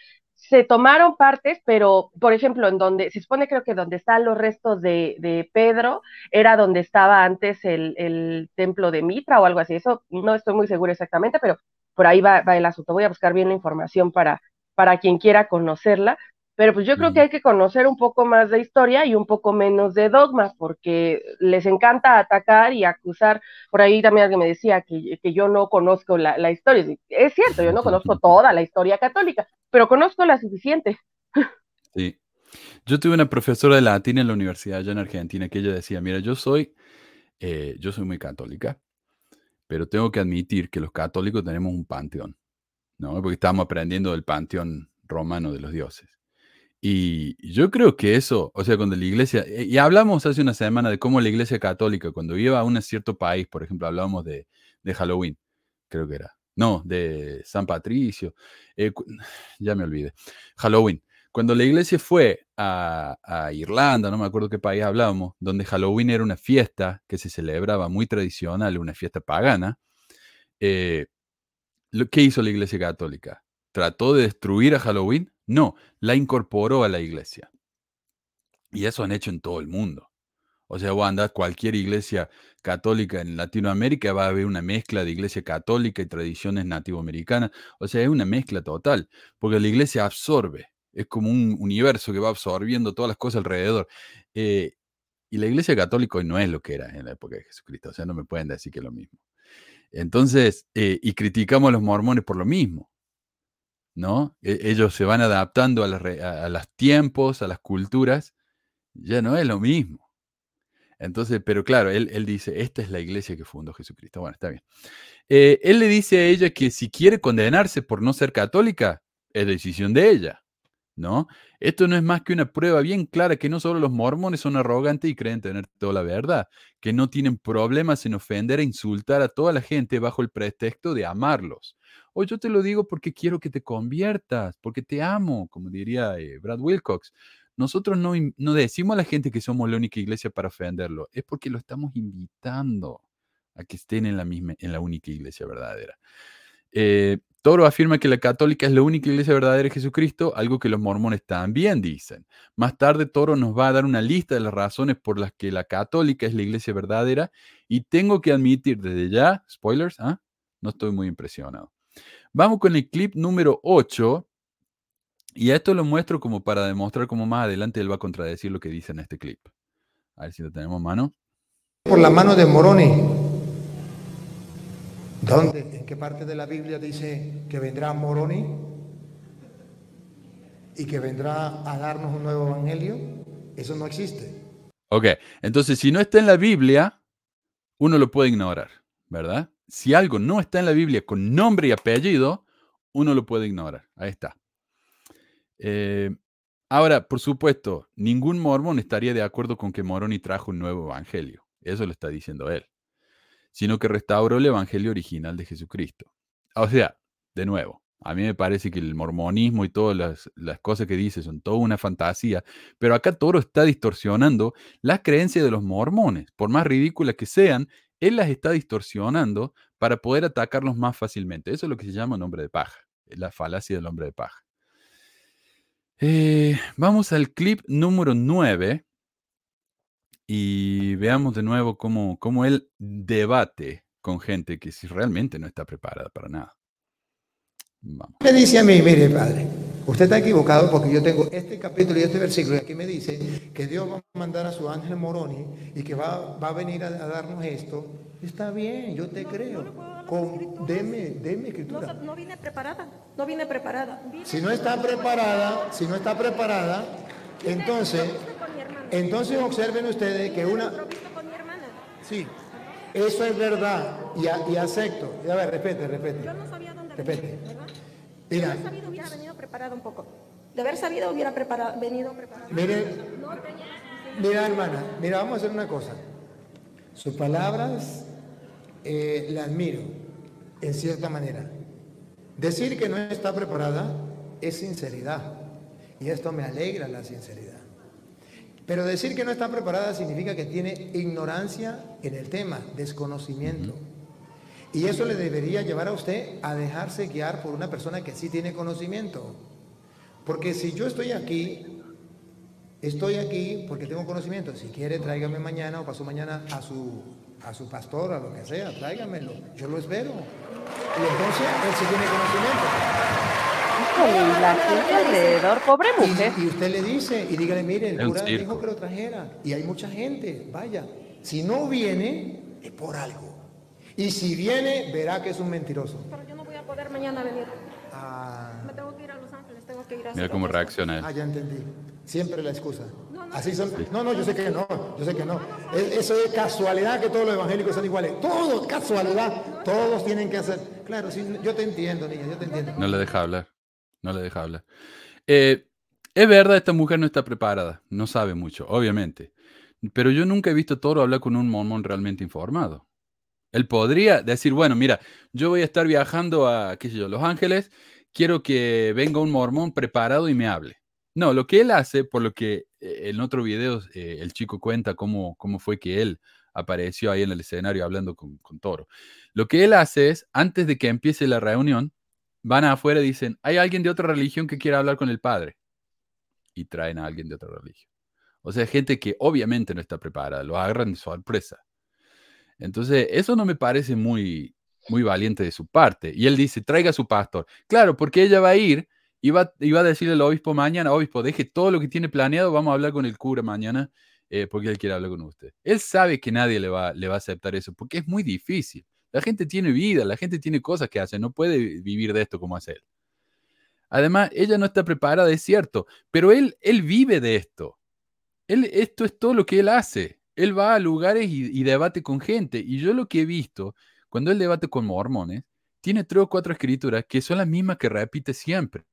se tomaron partes, pero, por ejemplo, en donde, se supone creo que donde están los restos de, de Pedro, era donde estaba antes el, el, templo de Mitra o algo así, eso no estoy muy segura exactamente, pero por ahí va, va el asunto. Voy a buscar bien la información para, para quien quiera conocerla, pero pues yo creo que hay que conocer un poco más de historia y un poco menos de dogmas, porque les encanta atacar y acusar. Por ahí también alguien me decía que, que yo no conozco la, la, historia. Es cierto, yo no conozco toda la historia católica, pero conozco la suficiente. Sí. Yo tuve una profesora de latín en la universidad allá en Argentina que ella decía, mira, yo soy, eh, yo soy muy católica, pero tengo que admitir que los católicos tenemos un panteón, ¿no? Porque estamos aprendiendo del panteón romano de los dioses. Y yo creo que eso, o sea, cuando la iglesia, eh, y hablamos hace una semana de cómo la iglesia católica, cuando iba a un cierto país, por ejemplo, hablábamos de, de Halloween, creo que era, no, de San Patricio, eh, ya me olvidé, Halloween. Cuando la iglesia fue a, a, Irlanda, no me acuerdo qué país hablábamos, donde Halloween era una fiesta que se celebraba muy tradicional, una fiesta pagana, eh, ¿qué hizo la iglesia católica? ¿Trató de destruir a Halloween? No, la incorporó a la iglesia. Y eso han hecho en todo el mundo. O sea, vos andás cualquier iglesia católica en Latinoamérica, va a haber una mezcla de iglesia católica y tradiciones nativoamericanas. O sea, es una mezcla total, porque la iglesia absorbe. Es como un universo que va absorbiendo todas las cosas alrededor. Eh, y la iglesia católica hoy no es lo que era en la época de Jesucristo. O sea, no me pueden decir que es lo mismo. Entonces, eh, y criticamos a los mormones por lo mismo. ¿No? E, ellos se van adaptando a, los tiempos, a las culturas, ya no es lo mismo. Entonces, pero claro, él, dice, esta es la iglesia que fundó Jesucristo. Bueno, está bien. Eh, él le dice a ella que si quiere condenarse por no ser católica, es decisión de ella, ¿no? Esto no es más que una prueba bien clara que no solo los mormones son arrogantes y creen tener toda la verdad, que no tienen problemas en ofender e insultar a toda la gente bajo el pretexto de amarlos. O yo te lo digo porque quiero que te conviertas, porque te amo, como diría eh, Brad Wilcox. Nosotros no, no decimos a la gente que somos la única iglesia para ofenderlo, es porque lo estamos invitando a que estén en la misma, en la única iglesia verdadera. Eh, Toro afirma que la católica es la única iglesia verdadera de Jesucristo, algo que los mormones también dicen. Más tarde, Toro nos va a dar una lista de las razones por las que la católica es la iglesia verdadera y tengo que admitir desde ya, spoilers, ¿ah? no estoy muy impresionado. Vamos con el clip número 8. Y esto lo muestro como para demostrar cómo más adelante él va a contradecir lo que dice en este clip. A ver si lo tenemos mano. Por la mano de Moroni. ¿Dónde? ¿En qué parte de la Biblia dice que vendrá Moroni? Y que vendrá a darnos un nuevo evangelio. Eso no existe. Ok, entonces si no está en la Biblia, uno lo puede ignorar, ¿verdad? Si algo no está en la Biblia con nombre y apellido, uno lo puede ignorar. Ahí está. Eh, ahora, por supuesto, ningún mormón estaría de acuerdo con que Moroni trajo un nuevo evangelio. Eso lo está diciendo él. Sino que restauró el evangelio original de Jesucristo. O sea, de nuevo, a mí me parece que el mormonismo y todas las, cosas que dice son toda una fantasía, pero acá Toro está distorsionando las creencias de los mormones, por más ridículas que sean, él las está distorsionando para poder atacarlos más fácilmente. Eso es lo que se llama nombre de paja, la falacia del hombre de paja. Eh, vamos al clip número 9 y veamos de nuevo cómo, cómo él debate con gente que si realmente no está preparada para nada. Me dice a mí, mire padre, Usted está equivocado porque yo tengo este capítulo y este versículo y aquí me dice que Dios va a mandar a su ángel Moroni y que va, va a venir a, a darnos esto. Está bien, yo te creo. Con, deme, deme escritura. No, no vine preparada, no vine preparada. Vine- Si no está preparada, si no está preparada, entonces, entonces observen ustedes que una... Sí, eso es verdad y, a- y acepto. Y A ver, respete, respete. Yo no sabía dónde ¿verdad? De Mira, haber sabido hubiera venido preparada un poco. De haber sabido hubiera preparado, venido preparada. mire, No tenía mira hermana, mira, vamos a hacer una cosa. Sus palabras eh, la admiro, en cierta manera. Decir que no está preparada es sinceridad. Y esto me alegra la sinceridad. Pero decir que no está preparada significa que tiene ignorancia en el tema, desconocimiento. Y eso le debería llevar a usted a dejarse guiar por una persona que sí tiene conocimiento. Porque si yo estoy aquí, estoy aquí porque tengo conocimiento. Si quiere, tráigame mañana o paso mañana a su, a su pastor, a lo que sea, tráigamelo. Yo lo espero. Y entonces él sí tiene conocimiento. Híjole, y la gente alrededor, pobre mujer. Y, y usted le dice, y dígale, mire, el cura dijo que lo trajera. Y hay mucha gente, vaya. Si no viene, es por algo. Y si viene, verá que es un mentiroso. Pero yo no voy a poder mañana venir. Ah, Me tengo que ir a Los Ángeles, tengo que ir a Mira cómo reacciona él. ah, ya entendí. Siempre la excusa. Así son. No, no, yo sé que no. Yo sé que no. Es- eso es casualidad que todos los evangélicos son iguales. Todos, casualidad. Todos tienen que hacer. Claro, sí, yo te entiendo, niña, yo te entiendo. No le deja hablar. No le deja hablar. Eh, es verdad, esta mujer no está preparada. No sabe mucho, obviamente. Pero yo nunca he visto a Toro hablar con un mormón realmente informado. Él podría decir, bueno, mira, yo voy a estar viajando a, qué sé yo, Los Ángeles, quiero que venga un mormón preparado y me hable. No, lo que él hace, por lo que eh, en otro video eh, el chico cuenta cómo, cómo fue que él apareció ahí en el escenario hablando con, con Toro. Lo que él hace es, antes de que empiece la reunión, van afuera y dicen, hay alguien de otra religión que quiera hablar con el padre. Y traen a alguien de otra religión. O sea, gente que obviamente no está preparada, lo agarran de sorpresa. Entonces, eso no me parece muy, muy valiente de su parte. Y él dice, traiga a su pastor. Claro, porque ella va a ir y va, y va a decirle al obispo mañana, obispo, deje todo lo que tiene planeado, vamos a hablar con el cura mañana, eh, porque él quiere hablar con usted. Él sabe que nadie le va, le va a aceptar eso, porque es muy difícil. La gente tiene vida, la gente tiene cosas que hace, no puede vivir de esto como hace él. Además, ella no está preparada, es cierto, pero él, él vive de esto. Él, esto es todo lo que él hace. Él va a lugares y, y debate con gente. Y yo lo que he visto, cuando él debate con mormones, tiene tres o cuatro escrituras que son las mismas que repite siempre.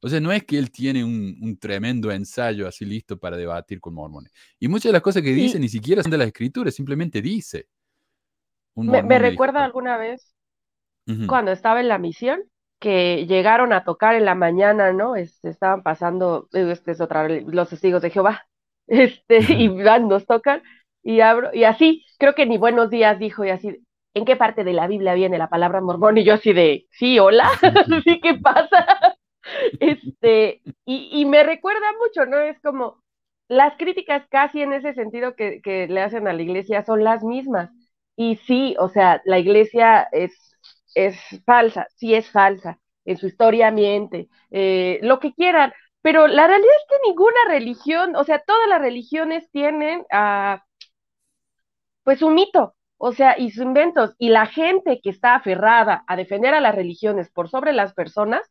O sea, no es que él tiene un, un tremendo ensayo así listo para debatir con mormones. Y muchas de las cosas que Sí. dice ni siquiera son de las escrituras, simplemente dice. Un Me, recuerda alguna vez "Ujú, cuando estaba en la misión que llegaron a tocar en la mañana, ¿no? Este, estaban pasando, eh, este es otra, los testigos de Jehová, este, y van, nos tocan, y abro, y así, creo que ni buenos días dijo, y así, ¿en qué parte de la Biblia viene la palabra mormón? Y yo así de, sí, hola, sí, ¿qué pasa? Este, y, y me recuerda mucho, ¿no? Es como, las críticas casi en ese sentido que, que le hacen a la iglesia son las mismas. Y sí, o sea, la iglesia es, es falsa, sí es falsa, en su historia miente, eh, lo que quieran, pero la realidad es que ninguna religión, o sea, todas las religiones tienen ah, pues un mito, o sea, y sus inventos, y la gente que está aferrada a defender a las religiones por sobre las personas,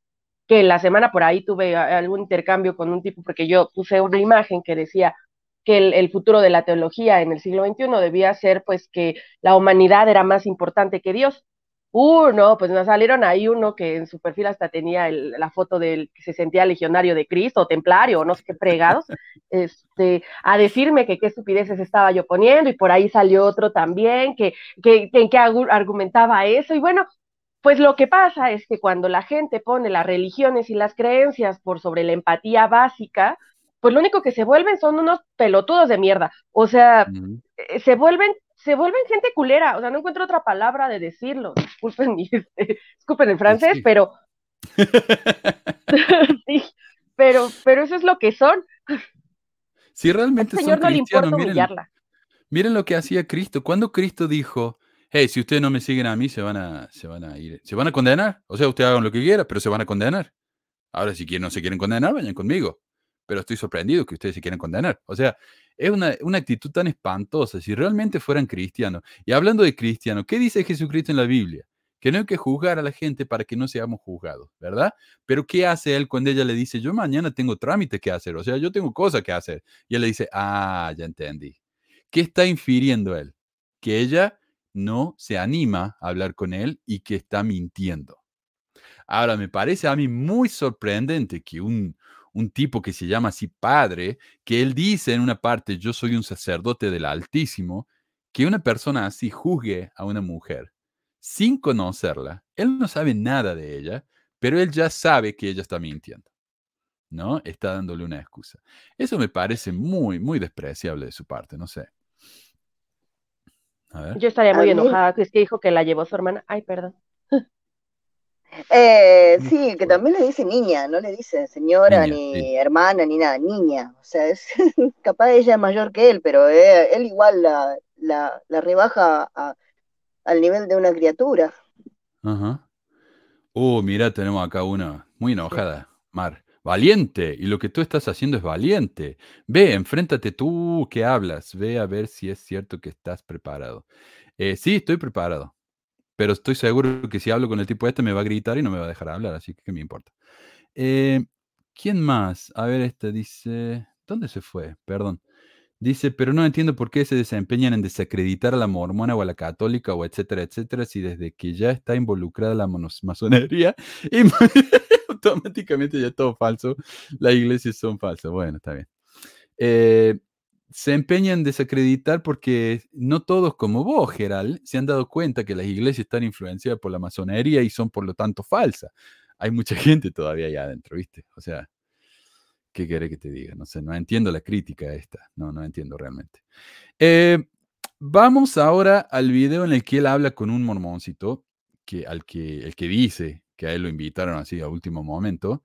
que la semana por ahí tuve a- algún intercambio con un tipo, porque yo puse una imagen que decía que el, el futuro de la teología en el siglo XXI debía ser pues que la humanidad era más importante que Dios. Uh, no, pues nos salieron ahí uno que en su perfil hasta tenía el- la foto del que se sentía legionario de Cristo, o templario, o no sé qué fregados, este, a decirme que qué estupideces estaba yo poniendo, y por ahí salió otro también que, que, que, que argumentaba eso, y bueno, pues lo que pasa es que cuando la gente pone las religiones y las creencias por sobre la empatía básica, pues lo único que se vuelven son unos pelotudos de mierda. O sea, ujú". eh, se vuelven, se vuelven gente culera. O sea, no encuentro otra palabra de decirlo. Disculpen, mi- este, disculpen el francés, sí. pero sí, pero, pero eso es lo que son. Si Al realmente Señor son no le importa miren, humillarla. miren lo que hacía Cristo. Cuando Cristo dijo, hey, si ustedes no me siguen a mí, se van a, se van a ir, se van a condenar. O sea, ustedes hagan lo que quieran, pero se van a condenar. Ahora, si quieren, no se quieren condenar, vayan conmigo. Pero estoy sorprendido que ustedes se quieren condenar. O sea, es una, una actitud tan espantosa. Si realmente fueran cristianos, y hablando de cristianos, ¿qué dice Jesucristo en la Biblia? Que no hay que juzgar a la gente para que no seamos juzgados, ¿verdad? Pero ¿qué hace él cuando ella le dice, yo mañana tengo trámite que hacer? O sea, yo tengo cosas que hacer. Y él le dice, ah, ya entendí. ¿Qué está infiriendo él? Que ella no se anima a hablar con él y que está mintiendo. Ahora, me parece a mí muy sorprendente que un, un tipo que se llama así padre, que él dice en una parte, yo soy un sacerdote del Altísimo, que una persona así juzgue a una mujer sin conocerla. Él no sabe nada de ella, pero él ya sabe que ella está mintiendo. ¿No? Está dándole una excusa. Eso me parece muy, muy despreciable de su parte, no sé. Yo estaría muy enojada, que es que dijo que la llevó su hermana. Ay, perdón. Eh, sí, que también le dice niña, no le dice señora, ni hermana, ni nada, niña. O sea, es capaz ella es mayor que él, pero eh, él igual la, la, la rebaja al nivel de una criatura. Ajá. Oh, mira, tenemos acá una muy enojada, Mar. Valiente, y lo que tú estás haciendo es valiente. Ve, enfréntate tú que hablas, ve a ver si es cierto que estás preparado. Eh, sí, estoy preparado, pero estoy seguro que si hablo con el tipo este me va a gritar y no me va a dejar hablar, así que ¿qué me importa? Eh, ¿Quién más? A ver, este dice, ¿dónde se fue? Perdón. Dice, pero no entiendo por qué se desempeñan en desacreditar a la mormona o a la católica o etcétera, etcétera, si desde que ya está involucrada la masonería y automáticamente ya todo falso, las iglesias son falsas. Bueno, está bien. Eh, se empeñan en desacreditar porque no todos como vos, Gerald, se han dado cuenta que las iglesias están influenciadas por la masonería y son por lo tanto falsas. Hay mucha gente todavía allá adentro, ¿viste? O sea, ¿qué quiere que te diga? No sé, no entiendo la crítica esta, no, no entiendo realmente. Eh, vamos ahora al video en el que él habla con un mormoncito, que, al que, el que dice que a él lo invitaron así a último momento.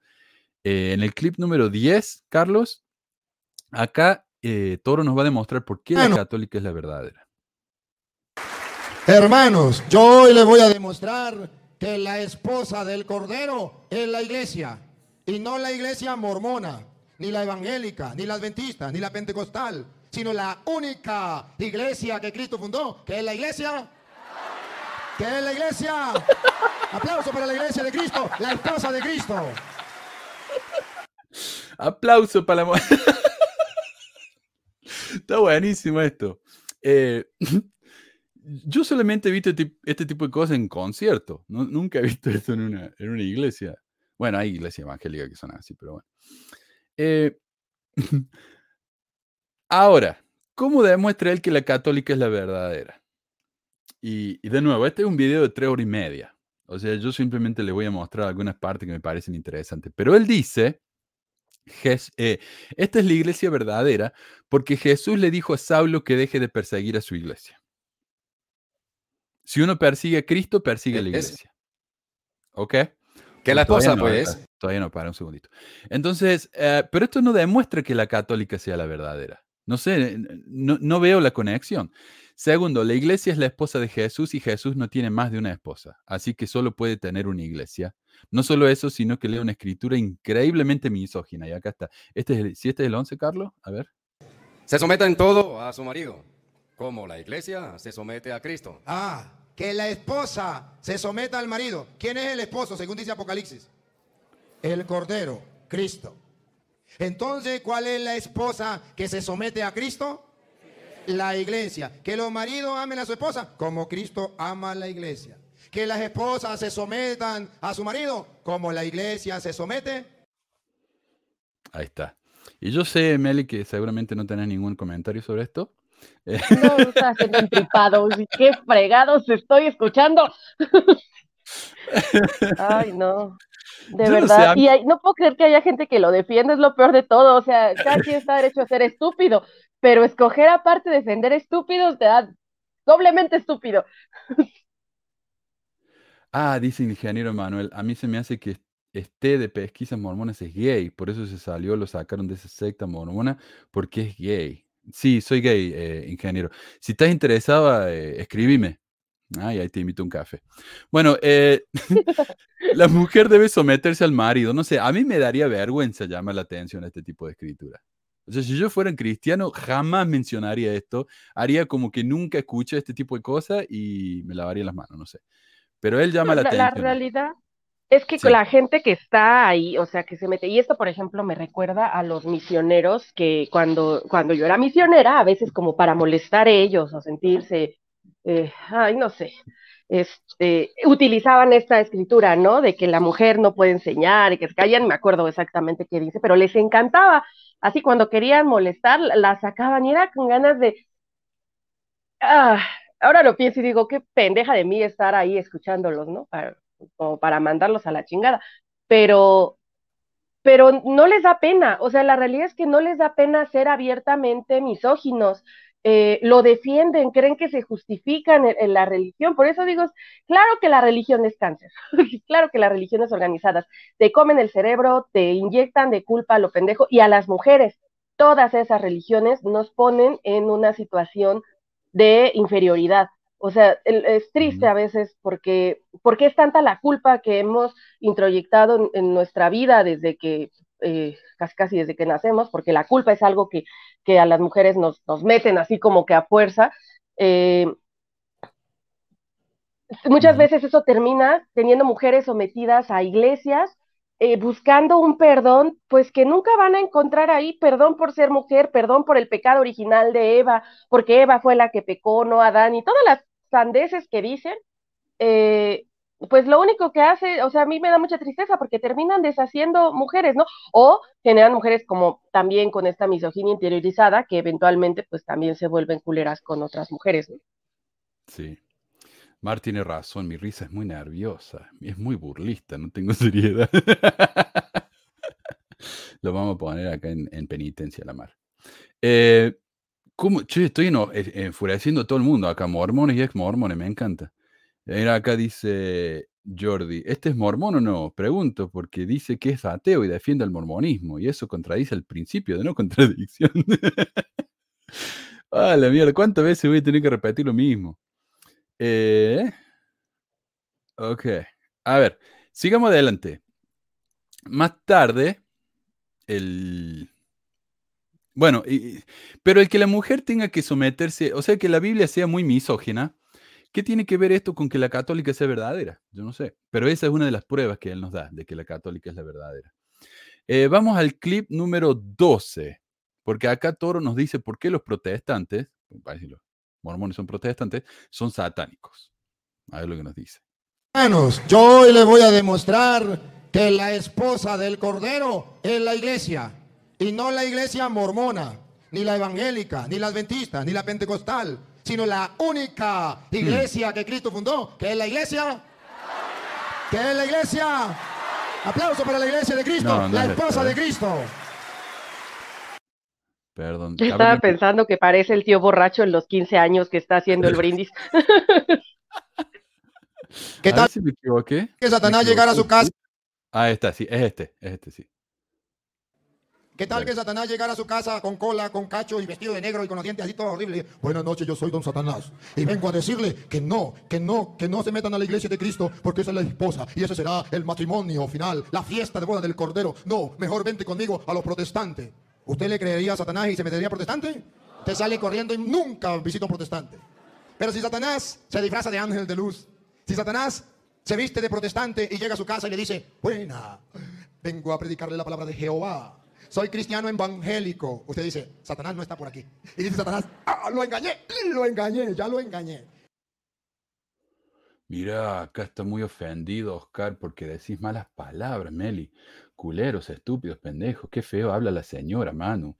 Eh, en el clip número 10, Carlos, acá eh, Toro nos va a demostrar por qué la católica es la verdadera. Hermanos, yo hoy les voy a demostrar que la esposa del Cordero es la iglesia y no la iglesia mormona, ni la evangélica, ni la adventista, ni la pentecostal, sino la única iglesia que Cristo fundó, que es la iglesia ¿Qué es la iglesia? Aplauso para la iglesia de Cristo, la esposa de Cristo. Aplauso para la Está buenísimo esto. Eh, yo solamente he visto este tipo de cosas en concierto. nunca he visto esto en una, en una iglesia. Bueno, hay iglesias evangélicas que son así, pero bueno. Eh, ahora, ¿cómo demuestra él que la católica es la verdadera? Y, de nuevo, este es un video de tres horas y media. O sea, yo simplemente le voy a mostrar algunas partes que me parecen interesantes. Pero él dice, eh, esta es la iglesia verdadera porque Jesús le dijo a Saulo que deje de perseguir a su iglesia. Si uno persigue a Cristo, persigue a la iglesia. ¿Ok? Que la esposa, pues. Todavía no, para un segundito. Entonces, eh, pero esto no demuestra que la católica sea la verdadera. No sé, no, no veo la conexión. Segundo, la iglesia es la esposa de Jesús y Jesús no tiene más de una esposa, así que solo puede tener una iglesia. No solo eso, sino que lee una escritura increíblemente misógina. Y acá está. Este es el, ¿Si este es el 11, Carlos? A ver. Se someta en todo a su marido, como la iglesia se somete a Cristo. Ah, que la esposa se someta al marido. ¿Quién es el esposo, según dice Apocalipsis? El Cordero, Cristo. Entonces, ¿cuál es la esposa que se somete a Cristo? La iglesia. Que los maridos amen a su esposa como Cristo ama a la iglesia. Que las esposas se sometan a su marido como la iglesia se somete. Ahí está. Y yo sé, Meli, que seguramente no tenés ningún comentario sobre esto. No, está haciendo entripado. Qué fregados estoy escuchando. Ay, no. De verdad. y no puedo creer que haya gente que lo defiende, es lo peor de todo. O sea, cada quien está derecho a ser estúpido pero escoger aparte defender estúpidos te da doblemente estúpido. Ah, dice el ingeniero Manuel, a mí se me hace que este de pesquisas mormonas es gay, por eso se salió, lo sacaron de esa secta mormona, porque es gay. Sí, soy gay, eh, ingeniero. Si estás interesado, eh, escribime. Ay, ahí te invito un café. Bueno, eh, la mujer debe someterse al marido. No sé, a mí me daría vergüenza llamar la atención a este tipo de escritura. O sea, si yo fuera cristiano, jamás mencionaría esto. Haría como que nunca escuché este tipo de cosas y me lavaría las manos, no sé. Pero él llama la, la, atención. la realidad es que Sí. la gente que está ahí, o sea, que se mete, y esto, por ejemplo, me recuerda a los misioneros que cuando, cuando yo era misionera, a veces como para molestar a ellos o sentirse, eh, ay, no sé, este, utilizaban esta escritura, ¿no? De que la mujer no puede enseñar y que se callan, me acuerdo exactamente qué dice, pero les encantaba. Así cuando querían molestar, la- sacaban y era con ganas de, ah, ahora lo pienso y digo, qué pendeja de mí estar ahí escuchándolos, ¿no? Para, para mandarlos a la chingada. Pero, pero no les da pena, o sea, la realidad es que no les da pena ser abiertamente misóginos. Eh, lo defienden, creen que se justifican en, en la religión. Por eso digo, claro que la religión es cáncer, claro que las religiones organizadas te comen el cerebro, te inyectan de culpa a lo pendejo y a las mujeres. Todas esas religiones nos ponen en una situación de inferioridad. O sea, es triste a veces porque, porque es tanta la culpa que hemos introyectado en, en nuestra vida desde que, eh, casi, casi desde que nacemos, porque la culpa es algo que, que a las mujeres nos, nos meten así como que a fuerza. Eh, muchas veces eso termina teniendo mujeres sometidas a iglesias, eh, buscando un perdón, pues que nunca van a encontrar ahí perdón por ser mujer, perdón por el pecado original de Eva, porque Eva fue la que pecó, no Adán, y todas las sandeces que dicen, eh, pues lo único que hace, o sea, a mí me da mucha tristeza porque terminan deshaciendo mujeres, ¿no? O generan mujeres como también con esta misoginia interiorizada que eventualmente pues también se vuelven culeras con otras mujeres, ¿no? Sí. Mar tiene razón, mi risa es muy nerviosa, es muy burlista, no tengo seriedad. Lo vamos a poner acá en, en penitencia, la Mar. Eh, ¿cómo? Estoy eh, enfureciendo a todo el mundo acá, mormones y ex mormones, me encanta. Mira, acá dice Jordi, ¿este es mormón o no? Pregunto, porque dice que es ateo y defiende el mormonismo, y eso contradice el principio de no contradicción. Ah, la mierda, ¿cuántas veces voy a tener que repetir lo mismo? Eh, ok, a ver, sigamos adelante. Más tarde, el... Bueno, pero el que la mujer tenga que someterse, o sea, que la Biblia sea muy misógina, ¿qué tiene que ver esto con que la católica sea verdadera? Yo no sé, pero esa es una de las pruebas que él nos da de que la católica es la verdadera. Eh, vamos al clip número 12, porque acá Toro nos dice por qué los protestantes, los mormones son protestantes, son satánicos. A ver lo que nos dice. Hermanos, yo hoy les voy a demostrar que la esposa del Cordero es la iglesia. Y no la iglesia mormona, ni la evangélica, ni la adventista, ni la pentecostal, sino la única iglesia que Cristo fundó, que es la iglesia. Que es la iglesia. Aplauso para la iglesia de Cristo, No, no la es esposa de. Cristo. Perdón. Yo a ver, estaba pensando que parece el tío borracho en los 15 años que está haciendo el brindis. ¿Qué a tal ver si me equivoqué. que Satanás llegara a su casa? Ah, está, sí, es este, es este, sí. ¿Qué tal que Satanás llegara a su casa con cola, con cacho y vestido de negro y con los dientes así todo horrible? Buenas noches, yo soy don Satanás. Y vengo a decirle que no, que no, que no se metan a la iglesia de Cristo porque esa es la esposa y ese será el matrimonio final, la fiesta de boda del Cordero. No, mejor vente conmigo a los protestantes. ¿Usted le creería a Satanás y se metería a protestante? Te sale corriendo y nunca visita a un protestante. Pero si Satanás se disfraza de ángel de luz, si Satanás se viste de protestante y llega a su casa y le dice, buena, vengo a predicarle la palabra de Jehová. Soy cristiano evangélico. Usted dice, Satanás no está por aquí. Y dice Satanás, ah, lo engañé, lo engañé, ya lo engañé. Mira, acá está muy ofendido Oscar porque decís malas palabras, Meli. Culeros, estúpidos, pendejos. Qué feo habla la señora, Manu.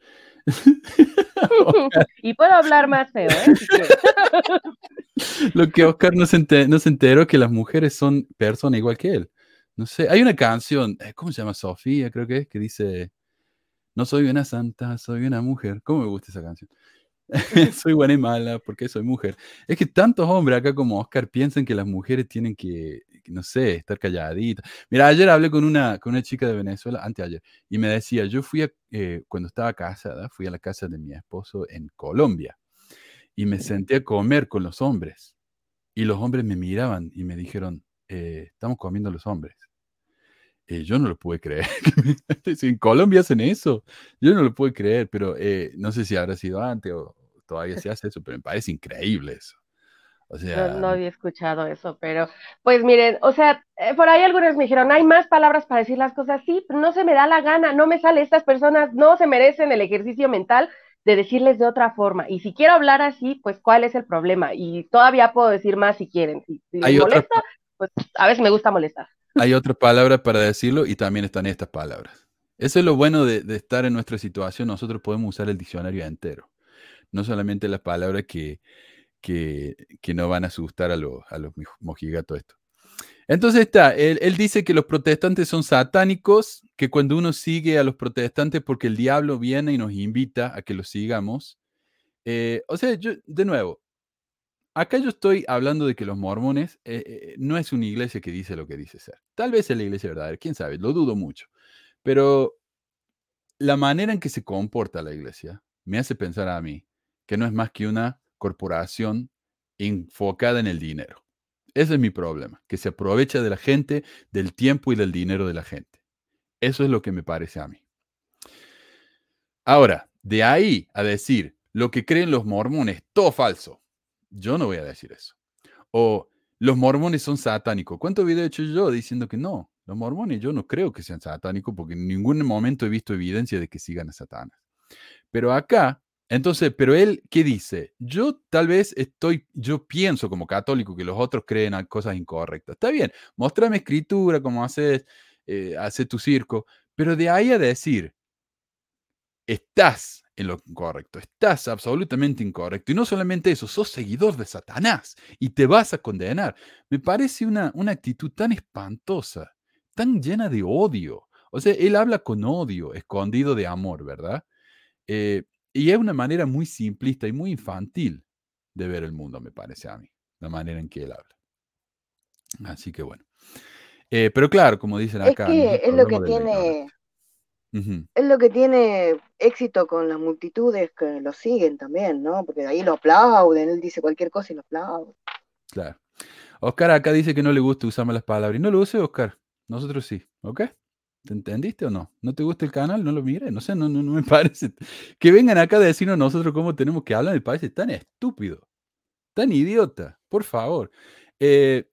y puedo hablar más feo, ¿eh? Lo que Oscar no se, ente- no se enteró que las mujeres son personas igual que él. No sé, hay una canción, eh, ¿cómo se llama? Sofía, creo que es, que dice, no soy una santa, soy una mujer. ¿Cómo me gusta esa canción? soy buena y mala porque soy mujer. Es que tantos hombres acá como Oscar piensan que las mujeres tienen que, no sé, estar calladitas. Mira, ayer hablé con una, con una chica de Venezuela, anteayer, y me decía, yo fui, a, eh, cuando estaba casada, fui a la casa de mi esposo en Colombia y me senté a comer con los hombres. y los hombres me miraban y me dijeron, eh, estamos comiendo los hombres. Eh, yo no lo pude creer. si en Colombia hacen eso, yo no lo puedo creer, pero eh, no sé si habrá sido antes o todavía se hace eso, pero me parece increíble eso. O sea, no, no, había escuchado eso, pero pues miren, o sea, eh, por ahí algunos me dijeron, hay más palabras para decir las cosas, sí, no se me da la gana, no me sale, estas personas no se merecen el ejercicio mental de decirles de otra forma. Y si quiero hablar así, pues cuál es el problema. Y todavía puedo decir más si quieren. Si, si les molesta, pues a veces me gusta molestar. Hay otra palabra para decirlo y también están estas palabras. Eso es lo bueno de, estar en nuestra situación. Nosotros podemos usar el diccionario entero. No solamente las palabras que, que, que no van a asustar a, los a los mojigatos esto. Entonces está, él, él, dice que los protestantes son satánicos, que cuando uno sigue a los protestantes porque el diablo viene y nos invita a que los sigamos. Eh, o sea, yo, de nuevo, acá yo estoy hablando de que los mormones eh, eh, no es una iglesia que dice lo que dice ser. Tal vez es la iglesia verdadera, quién sabe, lo dudo mucho. Pero la manera en que se comporta la iglesia me hace pensar a mí que no es más que una corporación enfocada en el dinero. Ese es mi problema, que se aprovecha de la gente, del tiempo y del dinero de la gente. Eso es lo que me parece a mí. Ahora, de ahí a decir lo que creen los mormones, todo falso. Yo no voy a decir eso. O los mormones son satánicos. ¿Cuántos videos he hecho yo diciendo que no? Los mormones yo no creo que sean satánicos porque en ningún momento he visto evidencia de que sigan a Satanás. Pero acá entonces, pero él, ¿qué dice? Yo tal vez estoy, yo pienso como católico que los otros creen a cosas incorrectas. Está bien, muéstrame escritura, como haces, eh, hace tu circo, pero de ahí a decir, estás en lo incorrecto, estás absolutamente incorrecto. Y no solamente eso, sos seguidor de Satanás y te vas a condenar. Me parece una, una actitud tan espantosa, tan llena de odio. O sea, él habla con odio, escondido de amor, ¿verdad? Eh, y es una manera muy simplista y muy infantil de ver el mundo, me parece a mí, la manera en que él habla. Así que bueno. Eh, pero claro, como dicen acá. Es que es lo que tiene. Es lo que tiene éxito con las multitudes que lo siguen también, ¿no? Porque ahí lo aplauden, él dice cualquier cosa y lo aplauden. Claro. Oscar acá dice que no le gusta usar malas palabras. Y no lo use, Oscar. Nosotros sí, ¿ok? ¿Te entendiste o no? ¿No te gusta el canal? No lo mires. No sé, no, no, no me parece. Que vengan acá a decirnos nosotros cómo tenemos que hablar me parece tan estúpido, tan idiota. Por favor. Eh,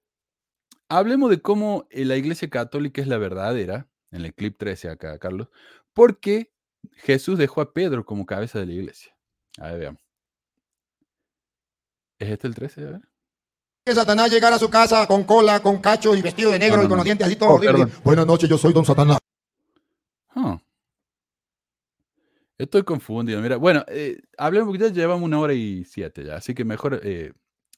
hablemos de cómo eh, la Iglesia Católica es la verdadera, en el clip 13 acá, Carlos, porque Jesús dejó a Pedro como cabeza de la Iglesia. A ver, veamos. ¿Es este el 13? A ver que Satanás llegara a su casa con cola, con cacho y vestido de negro y con los dientes así todo. Oh, Buenas noches, yo soy Don Satanás. Estoy confundido. Mira, bueno, eh, hablemos porque ya llevamos una hora y siete ya, así que mejor eh,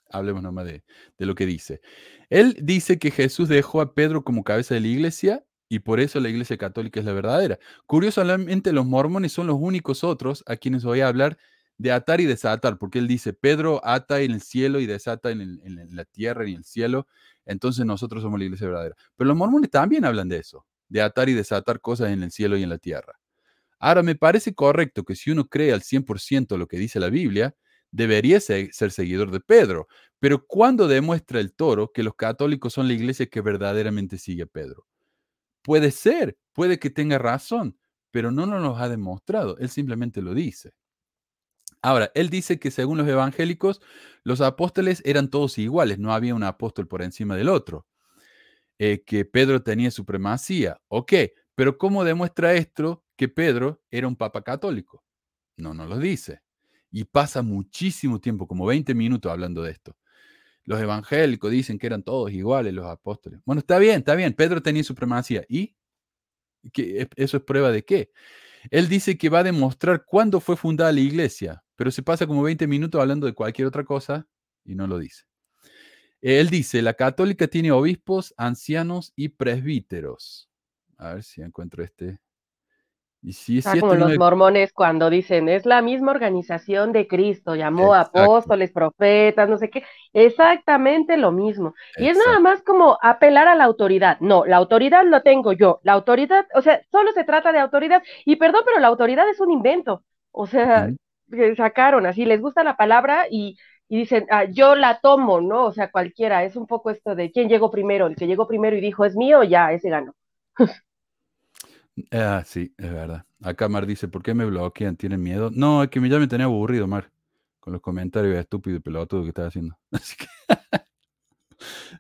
hablemos nomás de, de lo que dice. Él dice que Jesús dejó a Pedro como cabeza de la iglesia y por eso la iglesia católica es la verdadera. Curiosamente, los mormones son los únicos otros a quienes voy a hablar de atar y desatar, porque él dice, Pedro ata en el cielo y desata en, la tierra y en el cielo, entonces nosotros somos la iglesia verdadera. Pero los mormones también hablan de eso, de atar y desatar cosas en el cielo y en la tierra. Ahora, me parece correcto que si uno cree al 100% lo que dice la Biblia, debería ser, ser seguidor de Pedro. Pero ¿cuándo demuestra el toro que los católicos son la iglesia que verdaderamente sigue a Pedro? Puede ser, puede que tenga razón, pero no nos lo ha demostrado, él simplemente lo dice. Ahora, él dice que según los evangélicos, los apóstoles eran todos iguales, no había un apóstol por encima del otro, eh, que Pedro tenía supremacía. Ok, pero ¿cómo demuestra esto que Pedro era un papa católico? No nos lo dice. Y pasa muchísimo tiempo, como 20 minutos hablando de esto. Los evangélicos dicen que eran todos iguales los apóstoles. Bueno, está bien, está bien, Pedro tenía supremacía. ¿Y? ¿Eso es prueba de qué? Él dice que va a demostrar cuándo fue fundada la iglesia, pero se pasa como 20 minutos hablando de cualquier otra cosa y no lo dice. Él dice, la católica tiene obispos, ancianos y presbíteros. A ver si encuentro este. Y si es como los mormones cuando dicen, es la misma organización de Cristo, llamó apóstoles, profetas, no sé qué, exactamente lo mismo. Y es nada más como apelar a la autoridad. No, la autoridad lo tengo yo. La autoridad, o sea, solo se trata de autoridad. Y perdón, pero la autoridad es un invento. O sea, sacaron así, les gusta la palabra y, y dicen, ah, yo la tomo, ¿no? O sea, cualquiera, es un poco esto de quién llegó primero, el que llegó primero y dijo es mío, ya, ese ganó. Ah, sí, es verdad. Acá Mar dice, ¿por qué me bloquean? ¿Tienen miedo? No, es que ya me tenía aburrido, Mar, con los comentarios estúpidos y pelotudos que estaba haciendo. Así que...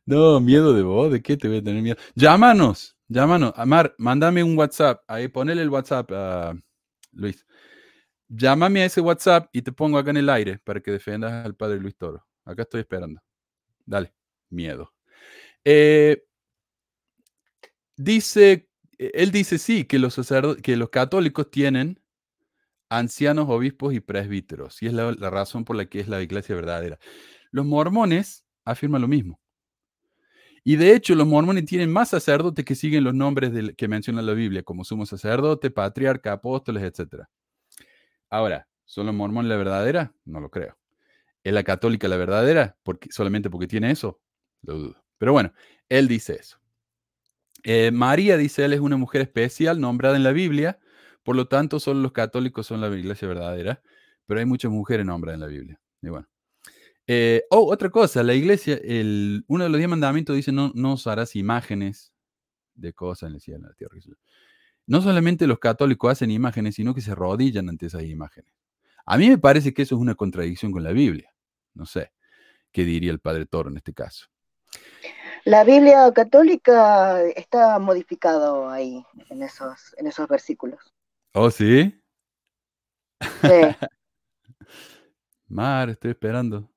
no, miedo de vos, ¿de qué te voy a tener miedo? Llámanos, llámanos. Mar, mándame un WhatsApp, ahí ponele el WhatsApp a Luis. Llámame a ese WhatsApp y te pongo acá en el aire para que defendas al padre Luis Toro. Acá estoy esperando. Dale, miedo. Eh, dice, él dice sí, que los, que los católicos tienen ancianos, obispos y presbíteros, y es la, razón por la que es la iglesia verdadera. Los mormones afirman lo mismo. Y de hecho, los mormones tienen más sacerdotes que siguen los nombres que menciona la Biblia, como sumo sacerdote, patriarca, apóstoles, etc. Ahora, ¿son los mormones la verdadera? No lo creo. ¿Es la católica la verdadera? Porque, solamente porque tiene eso, lo dudo. Pero bueno, él dice eso. Eh, María, dice él, es una mujer especial nombrada en la Biblia, por lo tanto, solo los católicos son la iglesia verdadera, pero hay muchas mujeres nombradas en la Biblia. Bueno. Eh, oh, otra cosa, la iglesia, el, uno de los diez mandamientos dice, no, no harás imágenes de cosas en el cielo, en la tierra. No solamente los católicos hacen imágenes, sino que se rodillan ante esas imágenes. A mí me parece que eso es una contradicción con la Biblia. No sé, ¿qué diría el padre Toro en este caso? La Biblia católica está modificado ahí, en esos, en esos versículos. ¿Oh, sí? Sí. Mar, estoy esperando.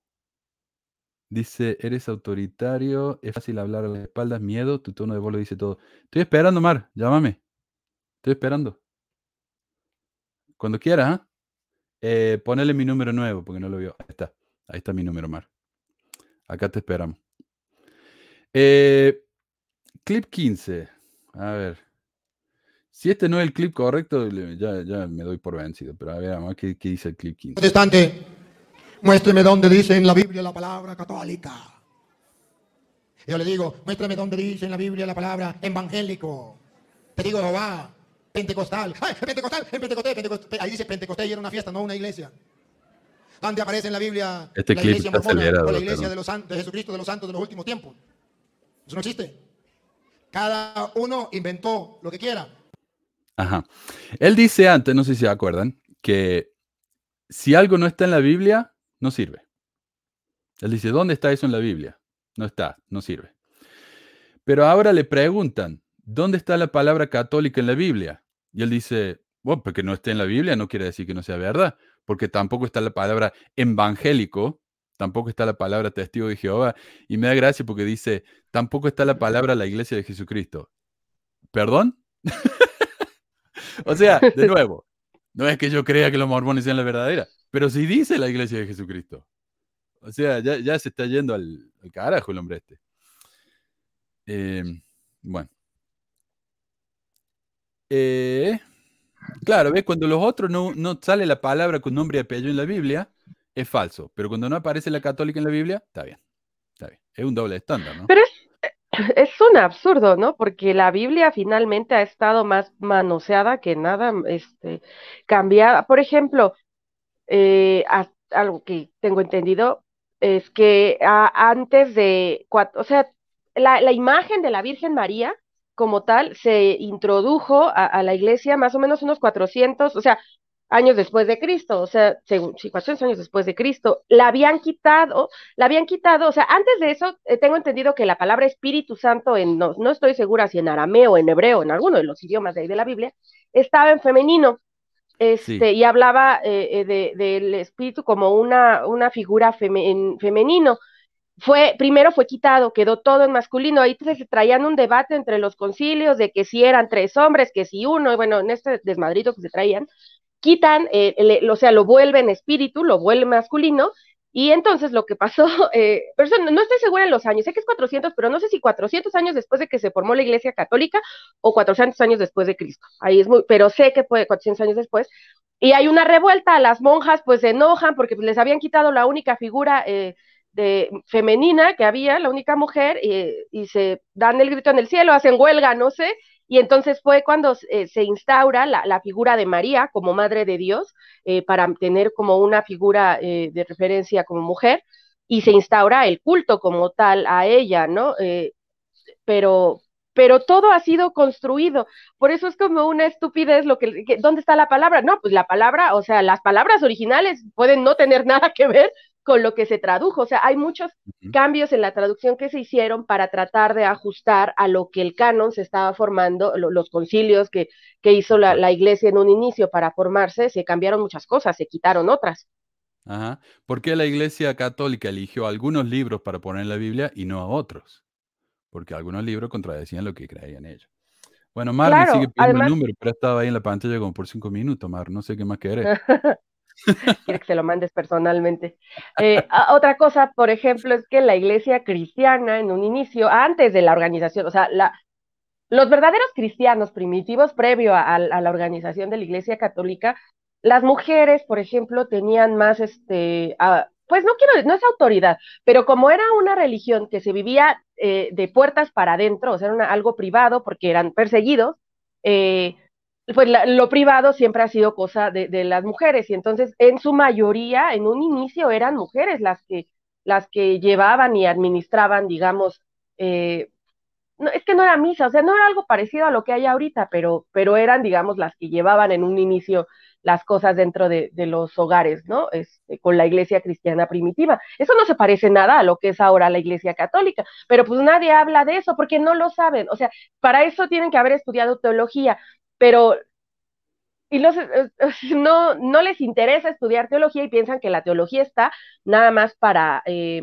Dice, eres autoritario, es fácil hablar a las espaldas, miedo, tu tono de voz lo dice todo. Estoy esperando, Mar, llámame. Estoy esperando. Cuando quieras, ¿ah? ¿eh? ponele mi número nuevo, porque no lo veo. Ahí está. Ahí está mi número, Mar. Acá te esperamos. Eh, clip 15. A ver. Si este no es el clip correcto, ya, ya me doy por vencido. Pero a ver, vamos, ¿qué, qué dice el clip 15? Protestante, muéstreme dónde dice en la Biblia la palabra católica. Yo le digo, muéstrame dónde dice en la Biblia la palabra evangélico. Te digo, Jehová, pentecostal. ¡Ay, pentecostal! En Pentecostés, Pentecostés. Ahí dice Pentecostés y era una fiesta, no una iglesia. ¿Dónde aparece en la Biblia este la clip iglesia está mormona o la iglesia de, los, san- de Jesucristo de los santos de los últimos tiempos? No existe. Cada uno inventó lo que quiera. Ajá. Él dice antes, no sé si se acuerdan, que si algo no está en la Biblia, no sirve. Él dice, ¿dónde está eso en la Biblia? No está, no sirve. Pero ahora le preguntan, ¿dónde está la palabra católica en la Biblia? Y él dice, bueno, porque no esté en la Biblia no quiere decir que no sea verdad, porque tampoco está la palabra evangélico, tampoco está la palabra testigo de Jehová. Y me da gracia porque dice, tampoco está la palabra la iglesia de Jesucristo. ¿Perdón? o sea, de nuevo, no es que yo crea que los mormones sean la verdadera, pero sí dice la iglesia de Jesucristo. O sea, ya, se está yendo al, al carajo el hombre este. Eh, bueno. Eh, claro, ¿ves? Cuando los otros no, no sale la palabra con nombre y apellido en la Biblia, es falso. Pero cuando no aparece la católica en la Biblia, está bien. Está bien. Es un doble estándar, ¿no? Pero es, es un absurdo, ¿no? Porque la Biblia finalmente ha estado más manoseada que nada, este, cambiada. Por ejemplo, eh, algo que tengo entendido es que antes de, cua- o sea, la, la imagen de la Virgen María como tal se introdujo a, a la iglesia más o menos unos 400, o sea, años después de Cristo, o sea, según, sí, 400 años después de Cristo, la habían quitado, la habían quitado, o sea, antes de eso, eh, tengo entendido que la palabra Espíritu Santo, en, no, no estoy segura si en arameo, en hebreo, en alguno de los idiomas de ahí de la Biblia, estaba en femenino, este, Sí. y hablaba eh, eh, de- del espíritu como una, una figura feme- en- femenino. Fue, primero fue quitado, quedó todo en masculino. Ahí se se traían un debate entre los concilios de que si eran tres hombres, que si uno, y bueno, en este desmadrito que se traían, quitan, eh, el- o sea, lo vuelven espíritu, lo vuelven masculino, y entonces lo que pasó, eh, pero eso no, no estoy segura en los años, sé que es 400, pero no sé si 400 años después de que se formó la iglesia católica o 400 años después de Cristo. Ahí es muy, pero sé que fue 400 años después. Y hay una revuelta, las monjas pues se enojan porque les habían quitado la única figura eh, de, femenina que había, la única mujer, eh, y se dan el grito en el cielo, hacen huelga, no sé, y entonces fue cuando eh, se instaura la, la, figura de María como Madre de Dios, eh, para tener como una figura eh, de referencia como mujer, y se instaura el culto como tal a ella, ¿no? Pero, pero todo ha sido construido. Por eso es como una estupidez lo que, ¿dónde está la palabra? No, pues la palabra, o sea, las palabras originales pueden no tener nada que ver con lo que se tradujo. O sea, hay muchos cambios en la traducción que se hicieron para tratar de ajustar a lo que el canon se estaba formando, los concilios que, que hizo la, la, iglesia en un inicio para formarse, se cambiaron muchas cosas, se quitaron otras. Ajá. ¿Por qué la iglesia católica eligió algunos libros para poner en la Biblia y no a otros? Porque algunos libros contradecían lo que creían ellos. Bueno, Mar me sigue pidiendo el número, pero estaba ahí en la pantalla como por cinco minutos, Mar. No sé qué más querés. Quiere que se lo mandes personalmente. Eh, otra cosa, por ejemplo, es que la iglesia cristiana en un inicio, antes de la organización, o sea, los verdaderos cristianos primitivos, previo a, a, la organización de la iglesia católica, las mujeres, por ejemplo, tenían más, este, pues no quiero, no es autoridad, pero como era una religión que se vivía eh, de puertas para adentro, o sea, era algo privado porque eran perseguidos, eh, pues lo privado siempre ha sido cosa de, de, las mujeres y entonces en su mayoría, en un inicio eran mujeres las que, las que llevaban y administraban, digamos, eh, no, es que no era misa, o sea, no era algo parecido a lo que hay ahorita, pero, pero eran, digamos, las que llevaban en un inicio las cosas dentro de, de los hogares, ¿no? Este, con la iglesia cristiana primitiva. Eso no se parece nada a lo que es ahora la iglesia católica, pero pues nadie habla de eso porque no lo saben. O sea, para eso tienen que haber estudiado teología, pero y los, no, no les interesa estudiar teología y piensan que la teología está nada más para, eh,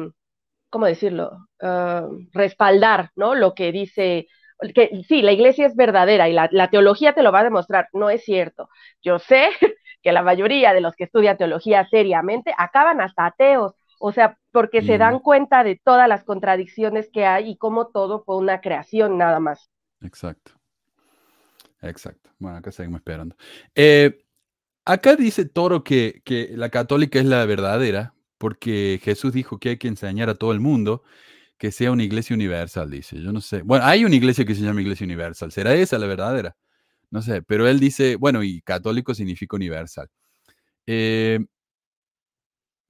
¿cómo decirlo?, uh, respaldar, ¿no? Lo que dice, que sí, la iglesia es verdadera y la, la, teología te lo va a demostrar. No es cierto. Yo sé que la mayoría de los que estudian teología seriamente acaban hasta ateos, o sea, porque mm. se dan cuenta de todas las contradicciones que hay y cómo todo fue una creación nada más. Exacto. Exacto. Bueno, acá seguimos esperando. Eh, acá dice Toro que, que la católica es la verdadera, porque Jesús dijo que hay que enseñar a todo el mundo que sea una iglesia universal, dice. Yo no sé. Bueno, hay una iglesia que se llama iglesia universal. ¿Será esa la verdadera? No sé, pero él dice, bueno, y católico significa universal. Eh,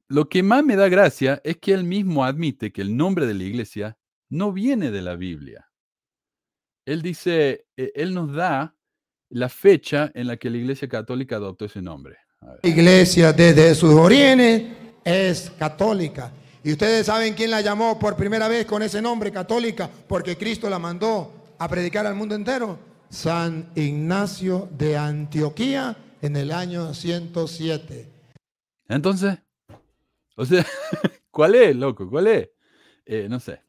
lo que más me da gracia es que él mismo admite que el nombre de la iglesia no viene de la Biblia. Él dice, eh, él nos da la fecha en la que la Iglesia Católica adoptó ese nombre. La iglesia desde sus orígenes es católica. Y ustedes saben quién la llamó por primera vez con ese nombre católica, porque Cristo la mandó a predicar al mundo entero. San Ignacio de Antioquía en el año 107. Entonces, o sea, ¿cuál es, loco? ¿Cuál es? Eh, no sé.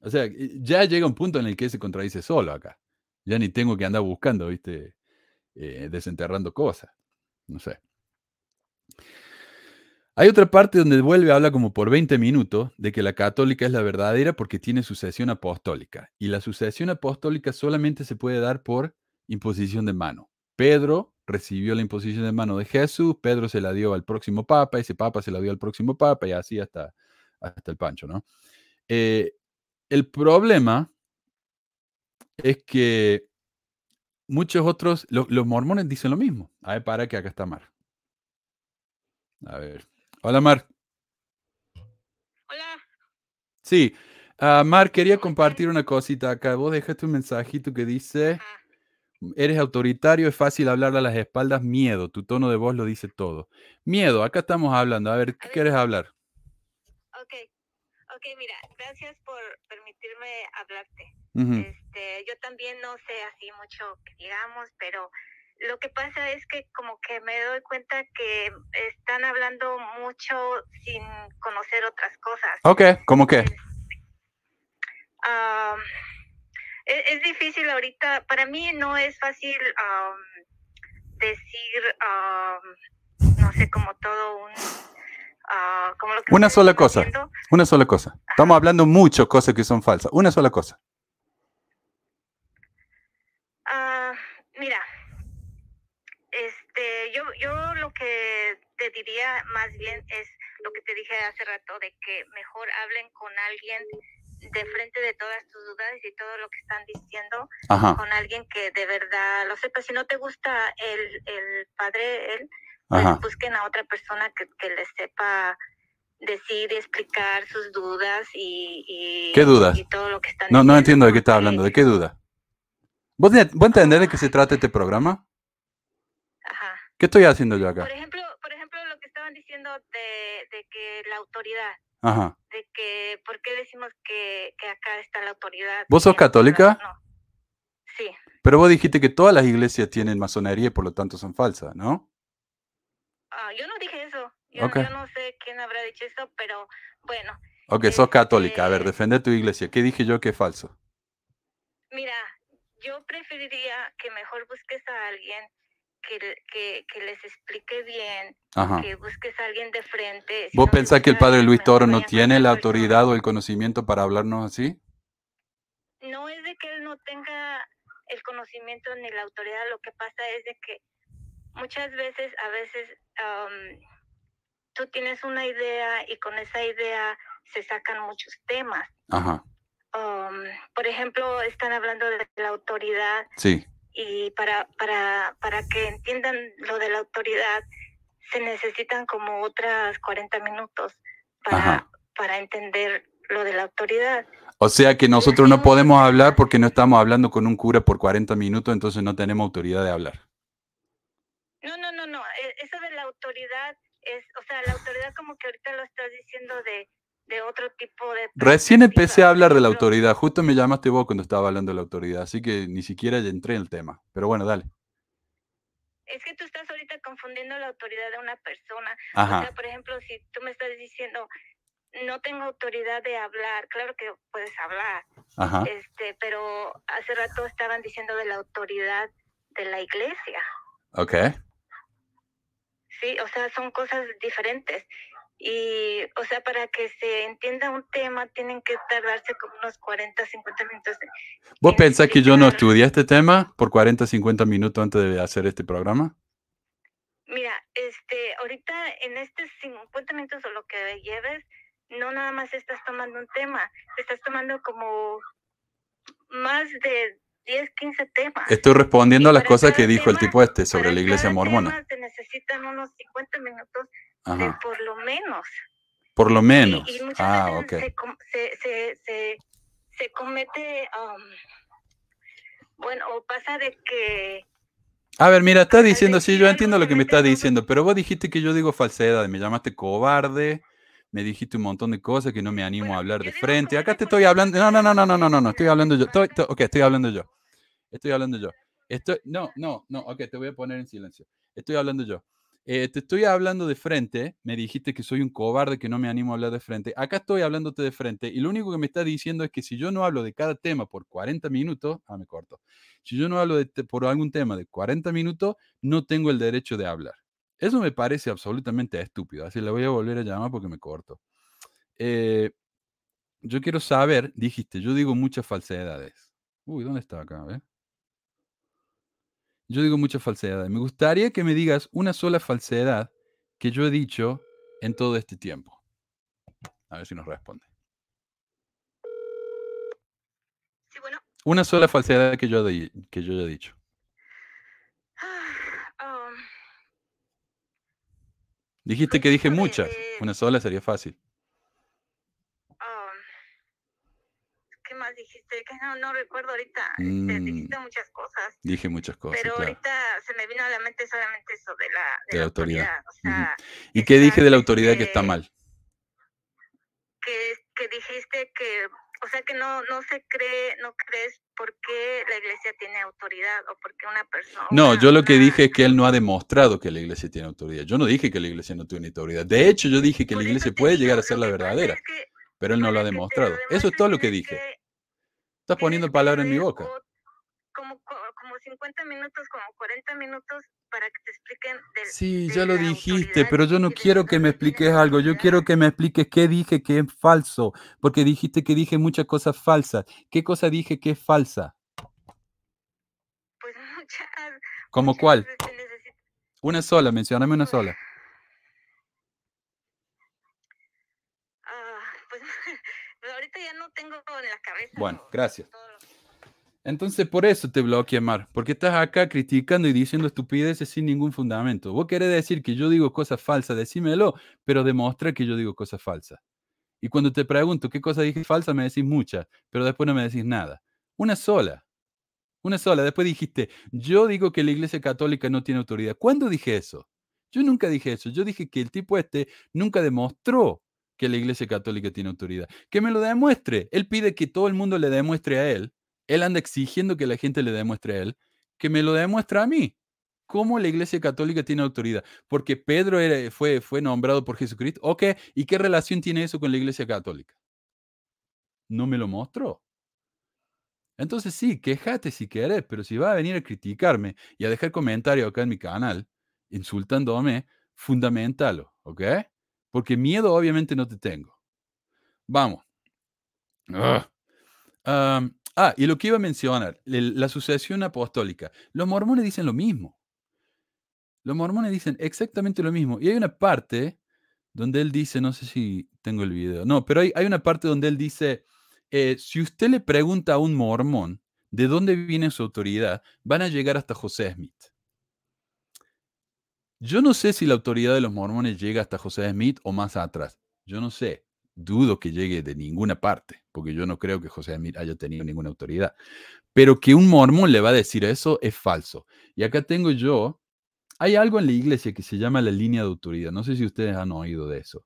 O sea, ya llega un punto en el que se contradice solo acá. Ya ni tengo que andar buscando, ¿viste? Eh, desenterrando cosas. No sé. Hay otra parte donde vuelve a hablar como por 20 minutos de que la católica es la verdadera porque tiene sucesión apostólica. Y la sucesión apostólica solamente se puede dar por imposición de mano. Pedro recibió la imposición de mano de Jesús, Pedro se la dio al próximo papa, ese papa se la dio al próximo papa y así hasta, hasta el pancho, ¿no? Eh, el problema es que muchos otros, los mormones dicen lo mismo. A ver, para que acá está Mar. A ver. Hola, Mar. Hola. Sí. Uh, Mar, quería compartir una cosita acá. Vos dejaste un mensajito que dice, eres autoritario, es fácil hablar a las espaldas, miedo. Tu tono de voz lo dice todo. Miedo, acá estamos hablando. A ver, ¿qué quieres hablar? Ok. Ok, mira, gracias por permitirme hablarte. este, yo también no sé así mucho que digamos, pero lo que pasa es que como que me doy cuenta que están hablando mucho sin conocer otras cosas. Ok, ¿cómo qué? Um, es, es, difícil ahorita, para mí no es fácil um, decir, um, no sé, como todo un Uh, como lo que una sola cosa, haciendo. una sola cosa. Ajá. Estamos hablando mucho cosas que son falsas. Una sola cosa. Uh, mira, este, yo, yo lo que te diría más bien es lo que te dije hace rato, de que mejor hablen con alguien de frente de todas tus dudas y todo lo que están diciendo, Ajá. con alguien que de verdad lo sepa. Si no te gusta el, el padre, él, pues busquen a otra persona que, que les sepa decir y explicar sus dudas y, y- ¿Qué dudas? y todo lo que están No, no entiendo de qué estás porque- hablando. ¿De qué duda? ¿Vos, vos entendés de qué se trata este programa? ¿Qué estoy haciendo yo acá? Por ejemplo, por ejemplo, lo que estaban diciendo de, de que la autoridad, Ajá. de que, ¿por qué decimos que, que acá está la autoridad? ¿Vos sos católica? Sí. Pero vos dijiste que todas las iglesias tienen masonería y por lo tanto son falsas, ¿no? Ah, yo no dije eso. Yo, Ok. yo no sé quién habrá dicho eso, pero bueno, Ok, sos católica. A ver, defende tu iglesia. ¿Qué dije yo que es falso? mira, yo preferiría que mejor busques a alguien que, que, que les explique bien, Ajá. que busques a alguien de frente. si ¿Vos no pensás que el padre Luis Toro no tiene la persona. autoridad o el conocimiento para hablarnos así? no es de que él no tenga el conocimiento ni la autoridad, lo que pasa es de que muchas veces, a veces, am, tú tienes una idea y con esa idea se sacan muchos temas. Ajá. Por ejemplo, están hablando de la autoridad Sí. y para, para, para que entiendan lo de la autoridad se necesitan como otras 40 minutos para, Ajá. para entender lo de la autoridad. O sea que nosotros no podemos hablar porque no estamos hablando con un cura por 40 minutos, entonces no tenemos autoridad de hablar. No, no, no, no. e- Eso de la autoridad es, o sea, la autoridad como que ahorita lo estás diciendo de, de otro tipo de... Recién empecé a hablar de la autoridad. Justo me llamaste vos cuando estaba hablando de la autoridad, así que ni siquiera ya entré en el tema. Pero bueno, dale. Es que tú estás ahorita confundiendo la autoridad de una persona. Ajá. O sea, por ejemplo, si tú me estás diciendo, no tengo autoridad de hablar, claro que puedes hablar. Ajá. Este, pero hace rato estaban diciendo de la autoridad de la iglesia. Ok. Sí, o sea, son cosas diferentes. Y, o sea, para que se entienda un tema, tienen que tardarse como unos 40, 50 minutos. ¿Vos pensás que yo no estudié este tema por 40, 50 minutos antes de hacer este programa? Mira, este, ahorita en estos 50 minutos o lo que lleves, no nada más estás tomando un tema, estás tomando como más de 10, 15 temas. Estoy respondiendo a las cosas que dijo el tipo este sobre la iglesia mormona. Se necesitan unos 50 minutos por lo menos. Por lo menos. Ah, veces ok. Se, se, se, se comete, um, bueno, o pasa de que... A ver, mira, está diciendo, sí, yo entiendo lo que me estás diciendo, pero vos dijiste que yo digo falsedad, me llamaste cobarde, me dijiste un montón de cosas que no me animo a hablar de frente. Acá te estoy hablando. No, no, no, no, no, no, no. Estoy hablando yo. Estoy, estoy, ok, estoy hablando yo estoy hablando yo. Estoy, no, no, no, ok, te voy a poner en silencio. Estoy hablando yo. Eh, te estoy hablando de frente, me dijiste que soy un cobarde, que no me animo a hablar de frente. Acá estoy hablándote de frente y lo único que me está diciendo es que si yo no hablo de cada tema por 40 minutos, ah, me corto. Si yo no hablo de por algún tema de 40 minutos, no tengo el derecho de hablar. Eso me parece absolutamente estúpido. Así le voy a volver a llamar porque me corto. Eh, yo quiero saber, dijiste, yo digo muchas falsedades. Uy, ¿dónde está acá? Ver. Yo digo muchas falsedades. Me gustaría que me digas una sola falsedad que yo he dicho en todo este tiempo. A ver si nos responde. Una sola falsedad que yo, di- que yo haya dicho. um, Dijiste que dije muchas. Una sola sería fácil. um, ¿qué más dijiste? Que no, no recuerdo ahorita. Este, Mm, dijiste muchas cosas. dije muchas cosas, pero claro. ahorita se me vino a la mente solamente eso de la, de De la la autoridad. autoridad. O sea. ¿Y qué dije de la autoridad que está mal? que, que dijiste que, o sea, que no, no se cree, no crees por qué la iglesia tiene autoridad o por qué una persona. No, yo lo que dije es que él no ha demostrado que la iglesia tiene autoridad. Yo no dije que la iglesia no tiene autoridad. De hecho, yo dije que la iglesia puede llegar a ser la verdadera, pero él no lo ha demostrado. Eso es todo lo que dije. Estás poniendo palabras en mi boca. Como, co- como 50 minutos, como 40 minutos para que te expliquen del, Sí, de ya lo dijiste, pero yo no quiero que me expliques algo. Yo quiero que me expliques qué dije que es falso, porque dijiste que dije muchas cosas falsas. ¿Qué cosa dije que es falsa? Pues muchas, ¿Como cuál? Una sola, mencioname una sola. ah, pues, pues ahorita ya no tengo en la cabeza. Bueno, gracias. Entonces, por eso te bloqueé, Mar, porque estás acá criticando y diciendo estupideces sin ningún fundamento. Vos querés decir que yo digo cosas falsas, decímelo, pero demuestra que yo digo cosas falsas. Y cuando te pregunto qué cosa dije falsa, me decís muchas, pero después no me decís nada. Una sola. Una sola. Después dijiste, yo digo que la Iglesia Católica no tiene autoridad. ¿Cuándo dije eso? Yo nunca dije eso. Yo dije que el tipo este nunca demostró que la Iglesia Católica tiene autoridad. Que me lo demuestre. Él pide que todo el mundo le demuestre a él él anda exigiendo que la gente le demuestre a él, que me lo demuestre a mí. ¿Cómo la Iglesia Católica tiene autoridad? Porque Pedro fue, nombrado por Jesucristo. Ok, ¿y qué relación tiene eso con la Iglesia Católica? No me lo mostró. Entonces sí, quejate si querés, pero si va a venir a criticarme y a dejar comentarios acá en mi canal, insultándome, fundamentalo, ¿ok? Porque miedo obviamente no te tengo. Vamos. Ah, y lo que iba a mencionar, la sucesión apostólica. Los mormones dicen lo mismo. Los mormones dicen exactamente lo mismo. Y hay una parte donde él dice, no sé si tengo el video, no, pero hay, una parte donde él dice, eh, si usted le pregunta a un mormón de dónde viene su autoridad, van a llegar hasta José Smith. Yo no sé si la autoridad de los mormones llega hasta José Smith o más atrás. Yo no sé dudo que llegue de ninguna parte, porque yo no creo que José Amir haya tenido ninguna autoridad. Pero que un mormón le va a decir eso es falso. Y acá tengo yo, hay algo en la iglesia que se llama la línea de autoridad. No sé si ustedes han oído de eso.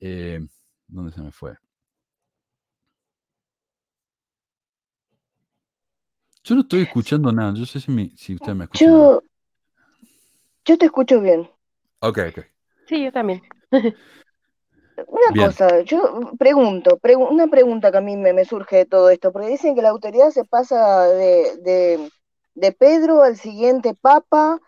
Eh, ¿Dónde se me fue? Yo no estoy escuchando nada. Yo sé si, si usted me escucha. Yo, yo te escucho bien. Ok, ok. Sí, yo también. Una cosa, yo pregunto, una pregunta que a mí me, surge de todo esto, porque dicen que la autoridad se pasa de, de, Pedro al siguiente papa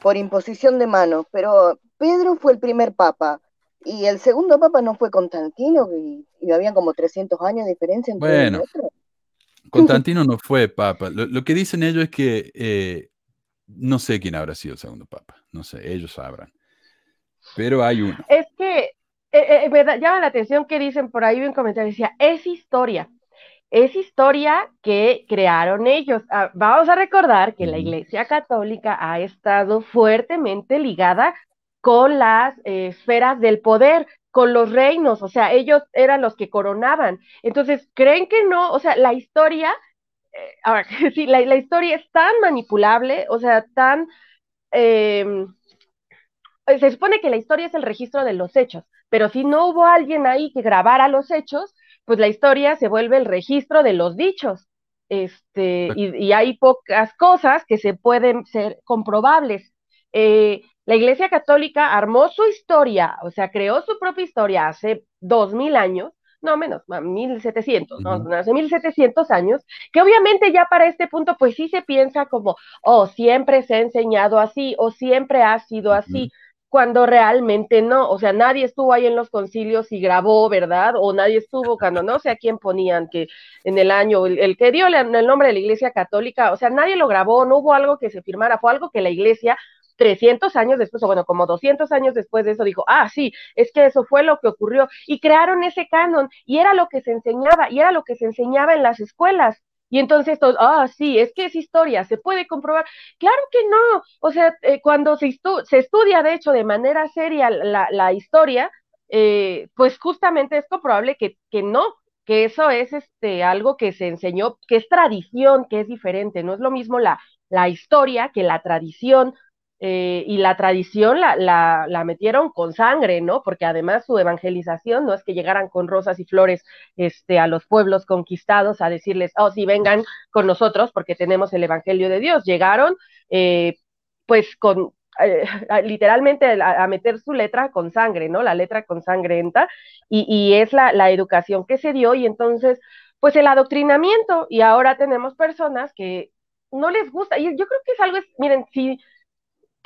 por imposición de manos, pero Pedro fue el primer papa y el segundo papa no fue Constantino, y, y había como 300 años de diferencia entre bueno, Constantino no fue papa. Lo, que dicen ellos es que eh, no sé quién habrá sido el segundo papa, no sé, ellos sabrán. Pero hay uno. Es que eh, me eh, llama la atención que dicen por ahí un comentario, decía, es historia, es historia que crearon ellos. Ah, vamos a recordar que la Iglesia Católica ha estado fuertemente ligada con las eh, esferas del poder, con los reinos, o sea, ellos eran los que coronaban. Entonces, ¿creen que no? O sea, la historia, ahora, sí, la, la, historia es tan manipulable, o sea, tan... Em, se supone que la historia es el registro de los hechos, pero si no hubo alguien ahí que grabara los hechos, pues la historia se vuelve el registro de los dichos. Este, y, hay pocas cosas que se pueden ser comprobables. Eh, la Iglesia Católica armó su historia, o sea, creó su propia historia hace dos mil años, no menos, mil setecientos, no, hace mil setecientos años, que obviamente ya para este punto, pues sí se piensa como, oh, siempre se ha enseñado así, o siempre ha sido así cuando realmente no, o sea, nadie estuvo ahí en los concilios y grabó, ¿verdad? O nadie estuvo cuando no sé a quién ponían que en el año, el, que dio el nombre de la Iglesia Católica, o sea, nadie lo grabó, no hubo algo que se firmara, fue algo que la Iglesia 300 años después, o bueno, como 200 años después de eso, dijo, ah, sí, es que eso fue lo que ocurrió, y crearon ese canon, y era lo que se enseñaba, y era lo que se enseñaba en las escuelas, y entonces ah, sí, es que es historia, se puede comprobar. Claro que no, o sea, eh, cuando se, se, estudia, de hecho, de manera seria la, la historia, eh, pues justamente es comprobable que, que no, que eso es este, algo que se enseñó, que es tradición, que es diferente, no es lo mismo la, la historia que la tradición, eh, y la tradición la, la, la, metieron con sangre, ¿no? Porque además su evangelización no es que llegaran con rosas y flores este, a los pueblos conquistados a decirles, oh, sí, vengan con nosotros porque tenemos el Evangelio de Dios. Llegaron, eh, pues, con eh, literalmente a, meter su letra con sangre, ¿no? La letra con sangrienta, y, y es la, la educación que se dio, y entonces, pues el adoctrinamiento, y ahora tenemos personas que no les gusta, y yo creo que es algo, miren, si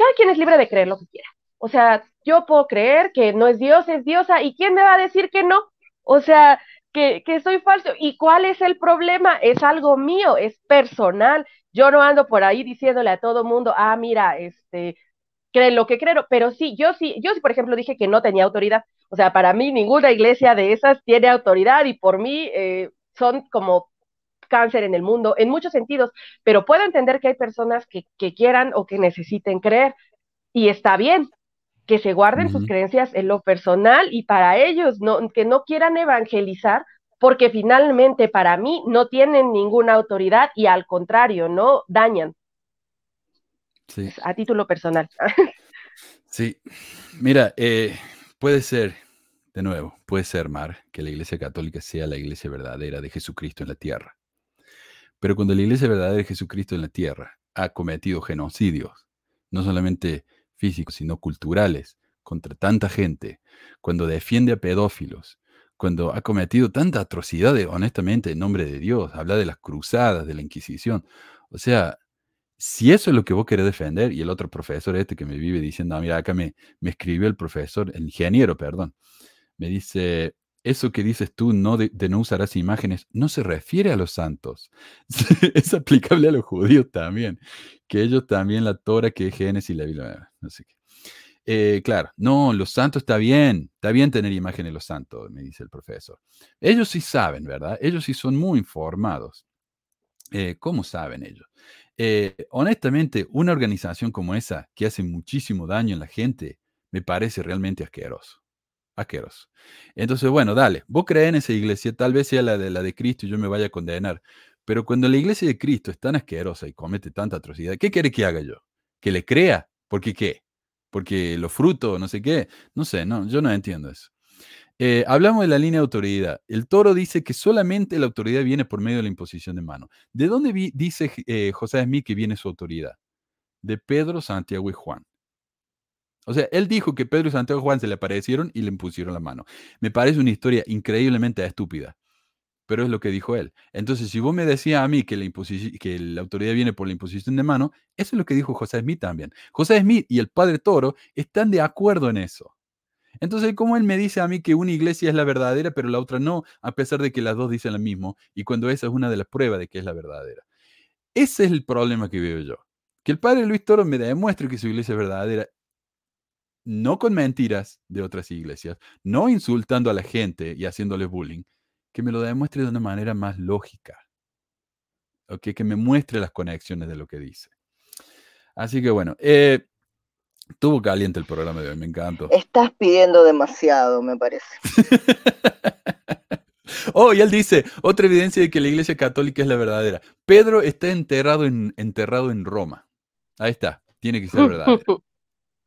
cada quien es libre de creer lo que quiera. O sea, yo puedo creer que no es Dios, es diosa, ¿y quién me va a decir que no? O sea, que, que soy falso. ¿Y cuál es el problema? Es algo mío, es personal. Yo no ando por ahí diciéndole a todo mundo, ah, mira, este, creen lo que creo, pero sí, yo sí, yo sí, por ejemplo, dije que no tenía autoridad. O sea, para mí ninguna iglesia de esas tiene autoridad y por mí eh, son como cáncer en el mundo, en muchos sentidos, pero puedo entender que hay personas que, que quieran o que necesiten creer y está bien que se guarden sus creencias en lo personal y para ellos, no, que no quieran evangelizar, porque finalmente para mí no tienen ninguna autoridad y al contrario, no dañan. Sí. A título personal. sí, mira, eh, puede ser, de nuevo, puede ser, Mar, que la Iglesia Católica sea la Iglesia verdadera de Jesucristo en la tierra. Pero cuando la Iglesia verdadera de Jesucristo en la tierra ha cometido genocidios, no solamente físicos, sino culturales, contra tanta gente, cuando defiende a pedófilos, cuando ha cometido tanta atrocidad, honestamente, en nombre de Dios, habla de las cruzadas, de la Inquisición. O sea, si eso es lo que vos querés defender, y el otro profesor este que me vive diciendo, ah, mira, acá me, me escribió el profesor, el ingeniero, perdón, me dice, eso que dices tú no de, no usarás imágenes no se refiere a los santos. es aplicable a los judíos también, que ellos también la Torah, que es Génesis y la Biblia, no sé. Eh, claro, no, los santos está bien, está bien tener imágenes de los santos, me dice el profesor. Ellos sí saben, ¿verdad? Ellos sí son muy informados. Eh, ¿Cómo saben ellos? Eh, honestamente, una organización como esa, que hace muchísimo daño en la gente, me parece realmente asqueroso asqueroso. Entonces, bueno, dale, vos crees en esa iglesia, tal vez sea la de, la de Cristo y yo me vaya a condenar, pero cuando la iglesia de Cristo es tan asquerosa y comete tanta atrocidad, ¿qué quiere que haga yo? ¿Que le crea? ¿Por qué qué? Porque los frutos, no sé qué, no sé, no, yo no entiendo eso. Eh, hablamos de la línea de autoridad. El toro dice que solamente la autoridad viene por medio de la imposición de mano. ¿De dónde dice eh, José Smith que viene su autoridad? De Pedro, Santiago y Juan. O sea, él dijo que Pedro y Santiago Juan se le aparecieron y le impusieron la mano. Me parece una historia increíblemente estúpida, pero es lo que dijo él. Entonces, si vos me decías a mí que la, que la autoridad viene por la imposición de mano, eso es lo que dijo José Smith también. José Smith y el padre Toro están de acuerdo en eso. Entonces, ¿cómo él me dice a mí que una iglesia es la verdadera, pero la otra no, a pesar de que las dos dicen lo mismo, y cuando esa es una de las pruebas de que es la verdadera? Ese es el problema que veo yo. Que el padre Luis Toro me demuestre que su iglesia es verdadera no con mentiras de otras iglesias, no insultando a la gente y haciéndole bullying, que me lo demuestre de una manera más lógica. Okay, que me muestre las conexiones de lo que dice. Así que bueno, eh, tuvo caliente el programa de hoy, me encantó. Estás pidiendo demasiado, me parece. oh, y él dice, otra evidencia de que la iglesia católica es la verdadera. Pedro está enterrado en, enterrado en Roma. Ahí está, tiene que ser verdadero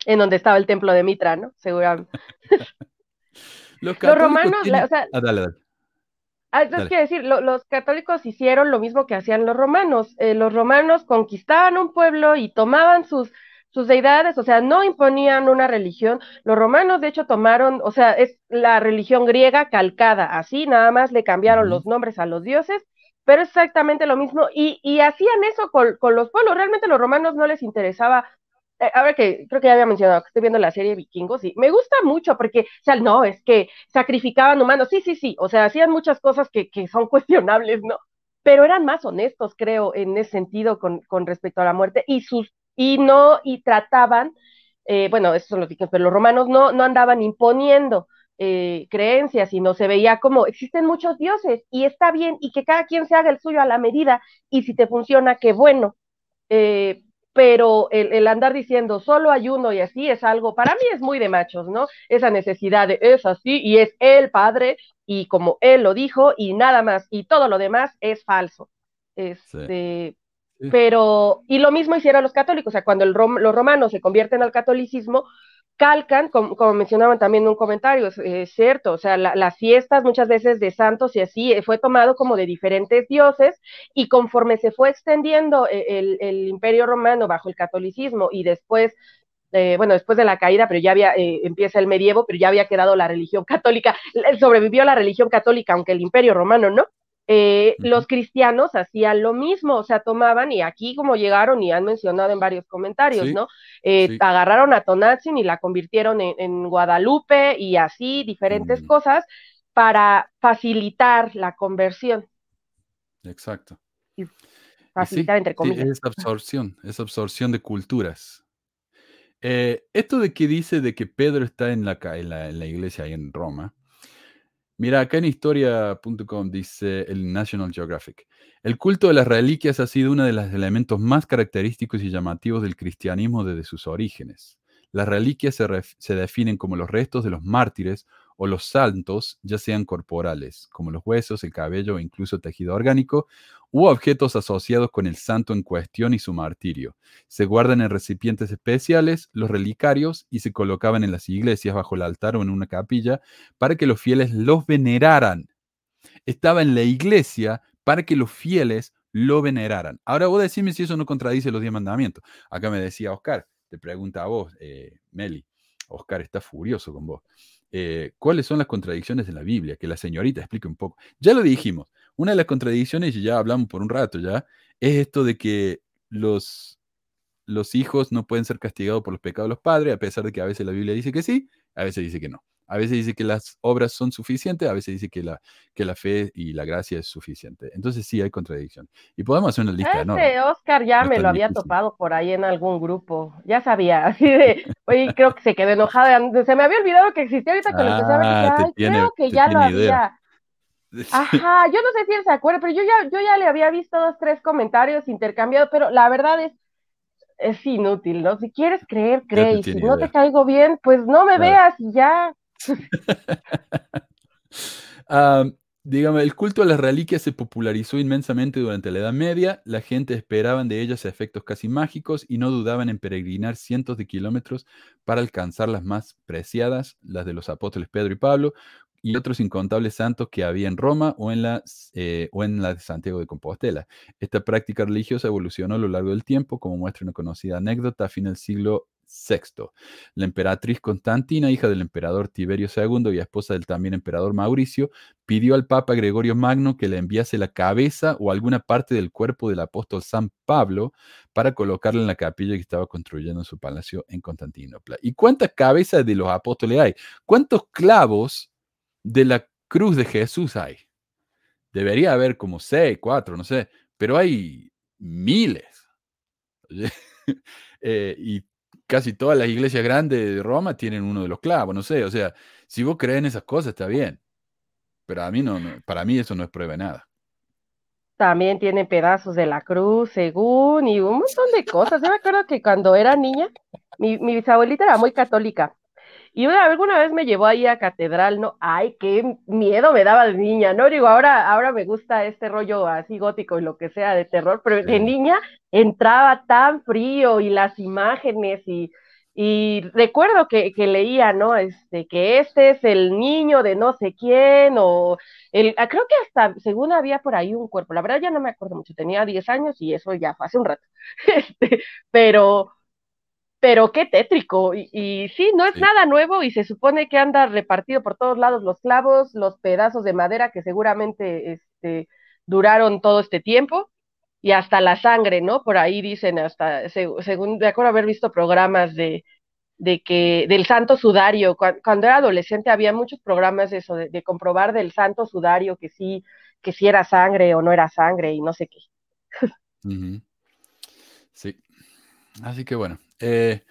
en donde estaba el templo de Mitra, ¿no? Seguramente. los, romanos, o sea, ah, dale, dale. Ah, decir, los católicos hicieron lo mismo que hacían los romanos. Eh, los romanos conquistaban un pueblo y tomaban sus, sus deidades, o sea, no imponían una religión. Los romanos, de hecho, tomaron, o sea, es la religión griega calcada, así, nada más le cambiaron los nombres a los dioses, pero es exactamente lo mismo. Y, y hacían eso con, con, los pueblos. Realmente los romanos no les interesaba ahora que creo que ya había mencionado que estoy viendo la serie Vikingos y me gusta mucho porque, o sea, no, es que sacrificaban humanos, sí, sí, sí, o sea, hacían muchas cosas que, que son cuestionables, ¿no? Pero eran más honestos, creo, en ese sentido con, con respecto a la muerte y sus, y no, y trataban, eh, bueno, esos son los vikingos, pero los romanos no, no andaban imponiendo eh, creencias, sino se veía como existen muchos dioses y está bien y que cada quien se haga el suyo a la medida y si te funciona, qué bueno. Eh, pero el, andar diciendo solo hay uno y así es algo, para mí es muy de machos, ¿no? Esa necesidad de es así y es el padre y como él lo dijo y nada más y todo lo demás es falso. Este, Pero, y lo mismo hicieron los católicos, o sea, cuando el los romanos se convierten al catolicismo, calcan, como, mencionaban también en un comentario, es, cierto, o sea, las fiestas muchas veces de santos y así eh, fue tomado como de diferentes dioses y conforme se fue extendiendo eh, el, imperio romano bajo el catolicismo y después eh, bueno, después de la caída, pero ya había, empieza el medievo, pero ya había quedado la religión católica, sobrevivió la religión católica, aunque el imperio romano no, eh, los cristianos hacían lo mismo, o sea, tomaban, y aquí como llegaron y han mencionado en varios comentarios, ¿no? Eh, agarraron a Tonatzin y la convirtieron en, Guadalupe y así, diferentes mm. cosas para facilitar la conversión. Exacto. facilitar entre comillas. es absorción, es absorción de culturas. Eh, esto de que dice de que Pedro está en la, en la, en la iglesia ahí en Roma, Mira, acá en historia.com dice el National Geographic. El culto de las reliquias ha sido uno de los elementos más característicos y llamativos del cristianismo desde sus orígenes. Las reliquias se, se definen como los restos de los mártires o los santos, ya sean corporales, como los huesos, el cabello o incluso tejido orgánico, u objetos asociados con el santo en cuestión y su martirio. Se guardan en recipientes especiales, los relicarios, y se colocaban en las iglesias bajo el altar o en una capilla para que los fieles los veneraran. Estaba en la iglesia para que los fieles lo veneraran. Ahora vos decime si eso no contradice los diez mandamientos. Acá me decía Oscar, te pregunta a vos, eh, Meli. Oscar está furioso con vos. Eh, cuáles son las contradicciones de la Biblia, que la señorita explique un poco. Ya lo dijimos, una de las contradicciones, y ya hablamos por un rato ya, es esto de que los, los hijos no pueden ser castigados por los pecados de los padres, a pesar de que a veces la Biblia dice que sí, a veces dice que no. A veces dice que las obras son suficientes, a veces dice que la, que la fe y la gracia es suficiente. Entonces sí hay contradicción. Y podemos hacer una lista Ese Oscar ya me lo había topado por ahí en algún grupo. Ya sabía, así de, oye, creo que se quedó enojada. Se me había olvidado que existía ahorita con el que se creo que ya lo había. Ajá, yo no sé si él se acuerda, pero yo ya, yo ya le había visto dos, tres comentarios intercambiados, pero la verdad es, es inútil, ¿no? Si quieres creer, cree, y si no te caigo bien, pues no me veas y ya. Dígame, el culto a las reliquias se popularizó inmensamente durante la Edad Media, la gente esperaba de ellas efectos casi mágicos y no dudaban en peregrinar cientos de kilómetros para alcanzar las más preciadas, las de los apóstoles Pedro y Pablo, y otros incontables santos que había en Roma o en, la, eh, o en la de Santiago de Compostela. Esta práctica religiosa evolucionó a lo largo del tiempo, como muestra una conocida anécdota a fin del siglo VI. La emperatriz Constantina, hija del emperador Tiberio II y esposa del también emperador Mauricio, pidió al Papa Gregorio Magno que le enviase la cabeza o alguna parte del cuerpo del apóstol San Pablo para colocarla en la capilla que estaba construyendo en su palacio en Constantinopla. ¿Y cuántas cabezas de los apóstoles hay? ¿Cuántos clavos de la cruz de Jesús hay? Debería haber como seis, cuatro, no sé, pero hay miles. eh, y casi todas las iglesias grandes de Roma tienen uno de los clavos, no sé, o sea, si vos crees en esas cosas está bien, pero a mí no, para mí eso no es prueba de nada. También tiene pedazos de la cruz, según, y un montón de cosas. Yo me acuerdo que cuando era niña, mi, mi bisabuelita era muy católica y una, alguna vez me llevó ahí a catedral, ¿no? Ay, qué miedo me daba de niña, ¿no? Digo, ahora, ahora me gusta este rollo así gótico y lo que sea de terror, pero de niña entraba tan frío y las imágenes y, y recuerdo que, que, leía, ¿no? Este, que este es el niño de no sé quién, o el, ah, creo que hasta, según había por ahí un cuerpo, la verdad ya no me acuerdo mucho, tenía 10 años y eso ya fue hace un rato, este, pero, pero qué tétrico. Y, sí, no es nada nuevo y se supone que anda repartido por todos lados los clavos, los pedazos de madera que seguramente este, duraron todo este tiempo y hasta la sangre, ¿no? Por ahí dicen, hasta, según, de acuerdo a haber visto programas de, de que del santo sudario, cuando, era adolescente había muchos programas de eso, de, comprobar del santo sudario que sí, que sí era sangre o no era sangre y no sé qué. Sí. Así que bueno, eh,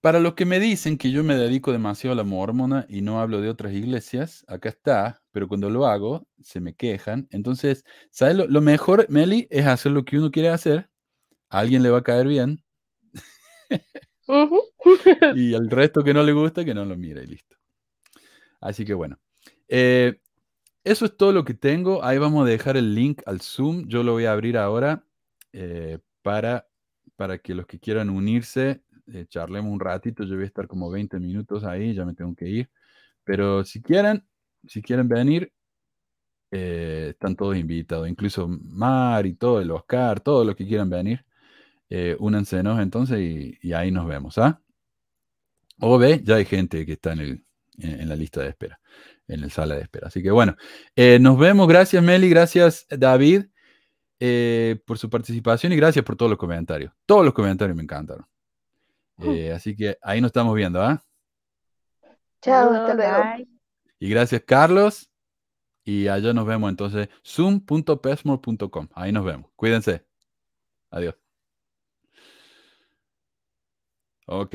para los que me dicen que yo me dedico demasiado a la mormona y no hablo de otras iglesias, acá está, pero cuando lo hago se me quejan. Entonces, ¿sabes? Lo, mejor, Meli, es hacer lo que uno quiere hacer. A alguien le va a caer bien. y al resto que no le gusta, que no lo mire y listo. Así que bueno. Eh, eso es todo lo que tengo. Ahí vamos a dejar el link al Zoom. Yo lo voy a abrir ahora eh, para para que los que quieran unirse, eh, charlemos un ratito. Yo voy a estar como 20 minutos ahí, ya me tengo que ir. Pero si quieren, si quieren venir, eh, están todos invitados, incluso Mar y todo, el Oscar, todos los que quieran venir. Eh, únansenos entonces y, ahí nos vemos, ¿ah? O ve, ya hay gente que está en, el, en, la lista de espera, en la sala de espera. Así que bueno, eh, nos vemos. Gracias Meli, gracias David. Eh, por su participación y gracias por todos los comentarios. Todos los comentarios me encantaron. Eh, así que ahí nos estamos viendo, ¿ah? Chao, hasta luego. Y gracias, Carlos. Y allá nos vemos entonces, zoom.pesmore.com. Ahí nos vemos. Cuídense. Adiós. Ok.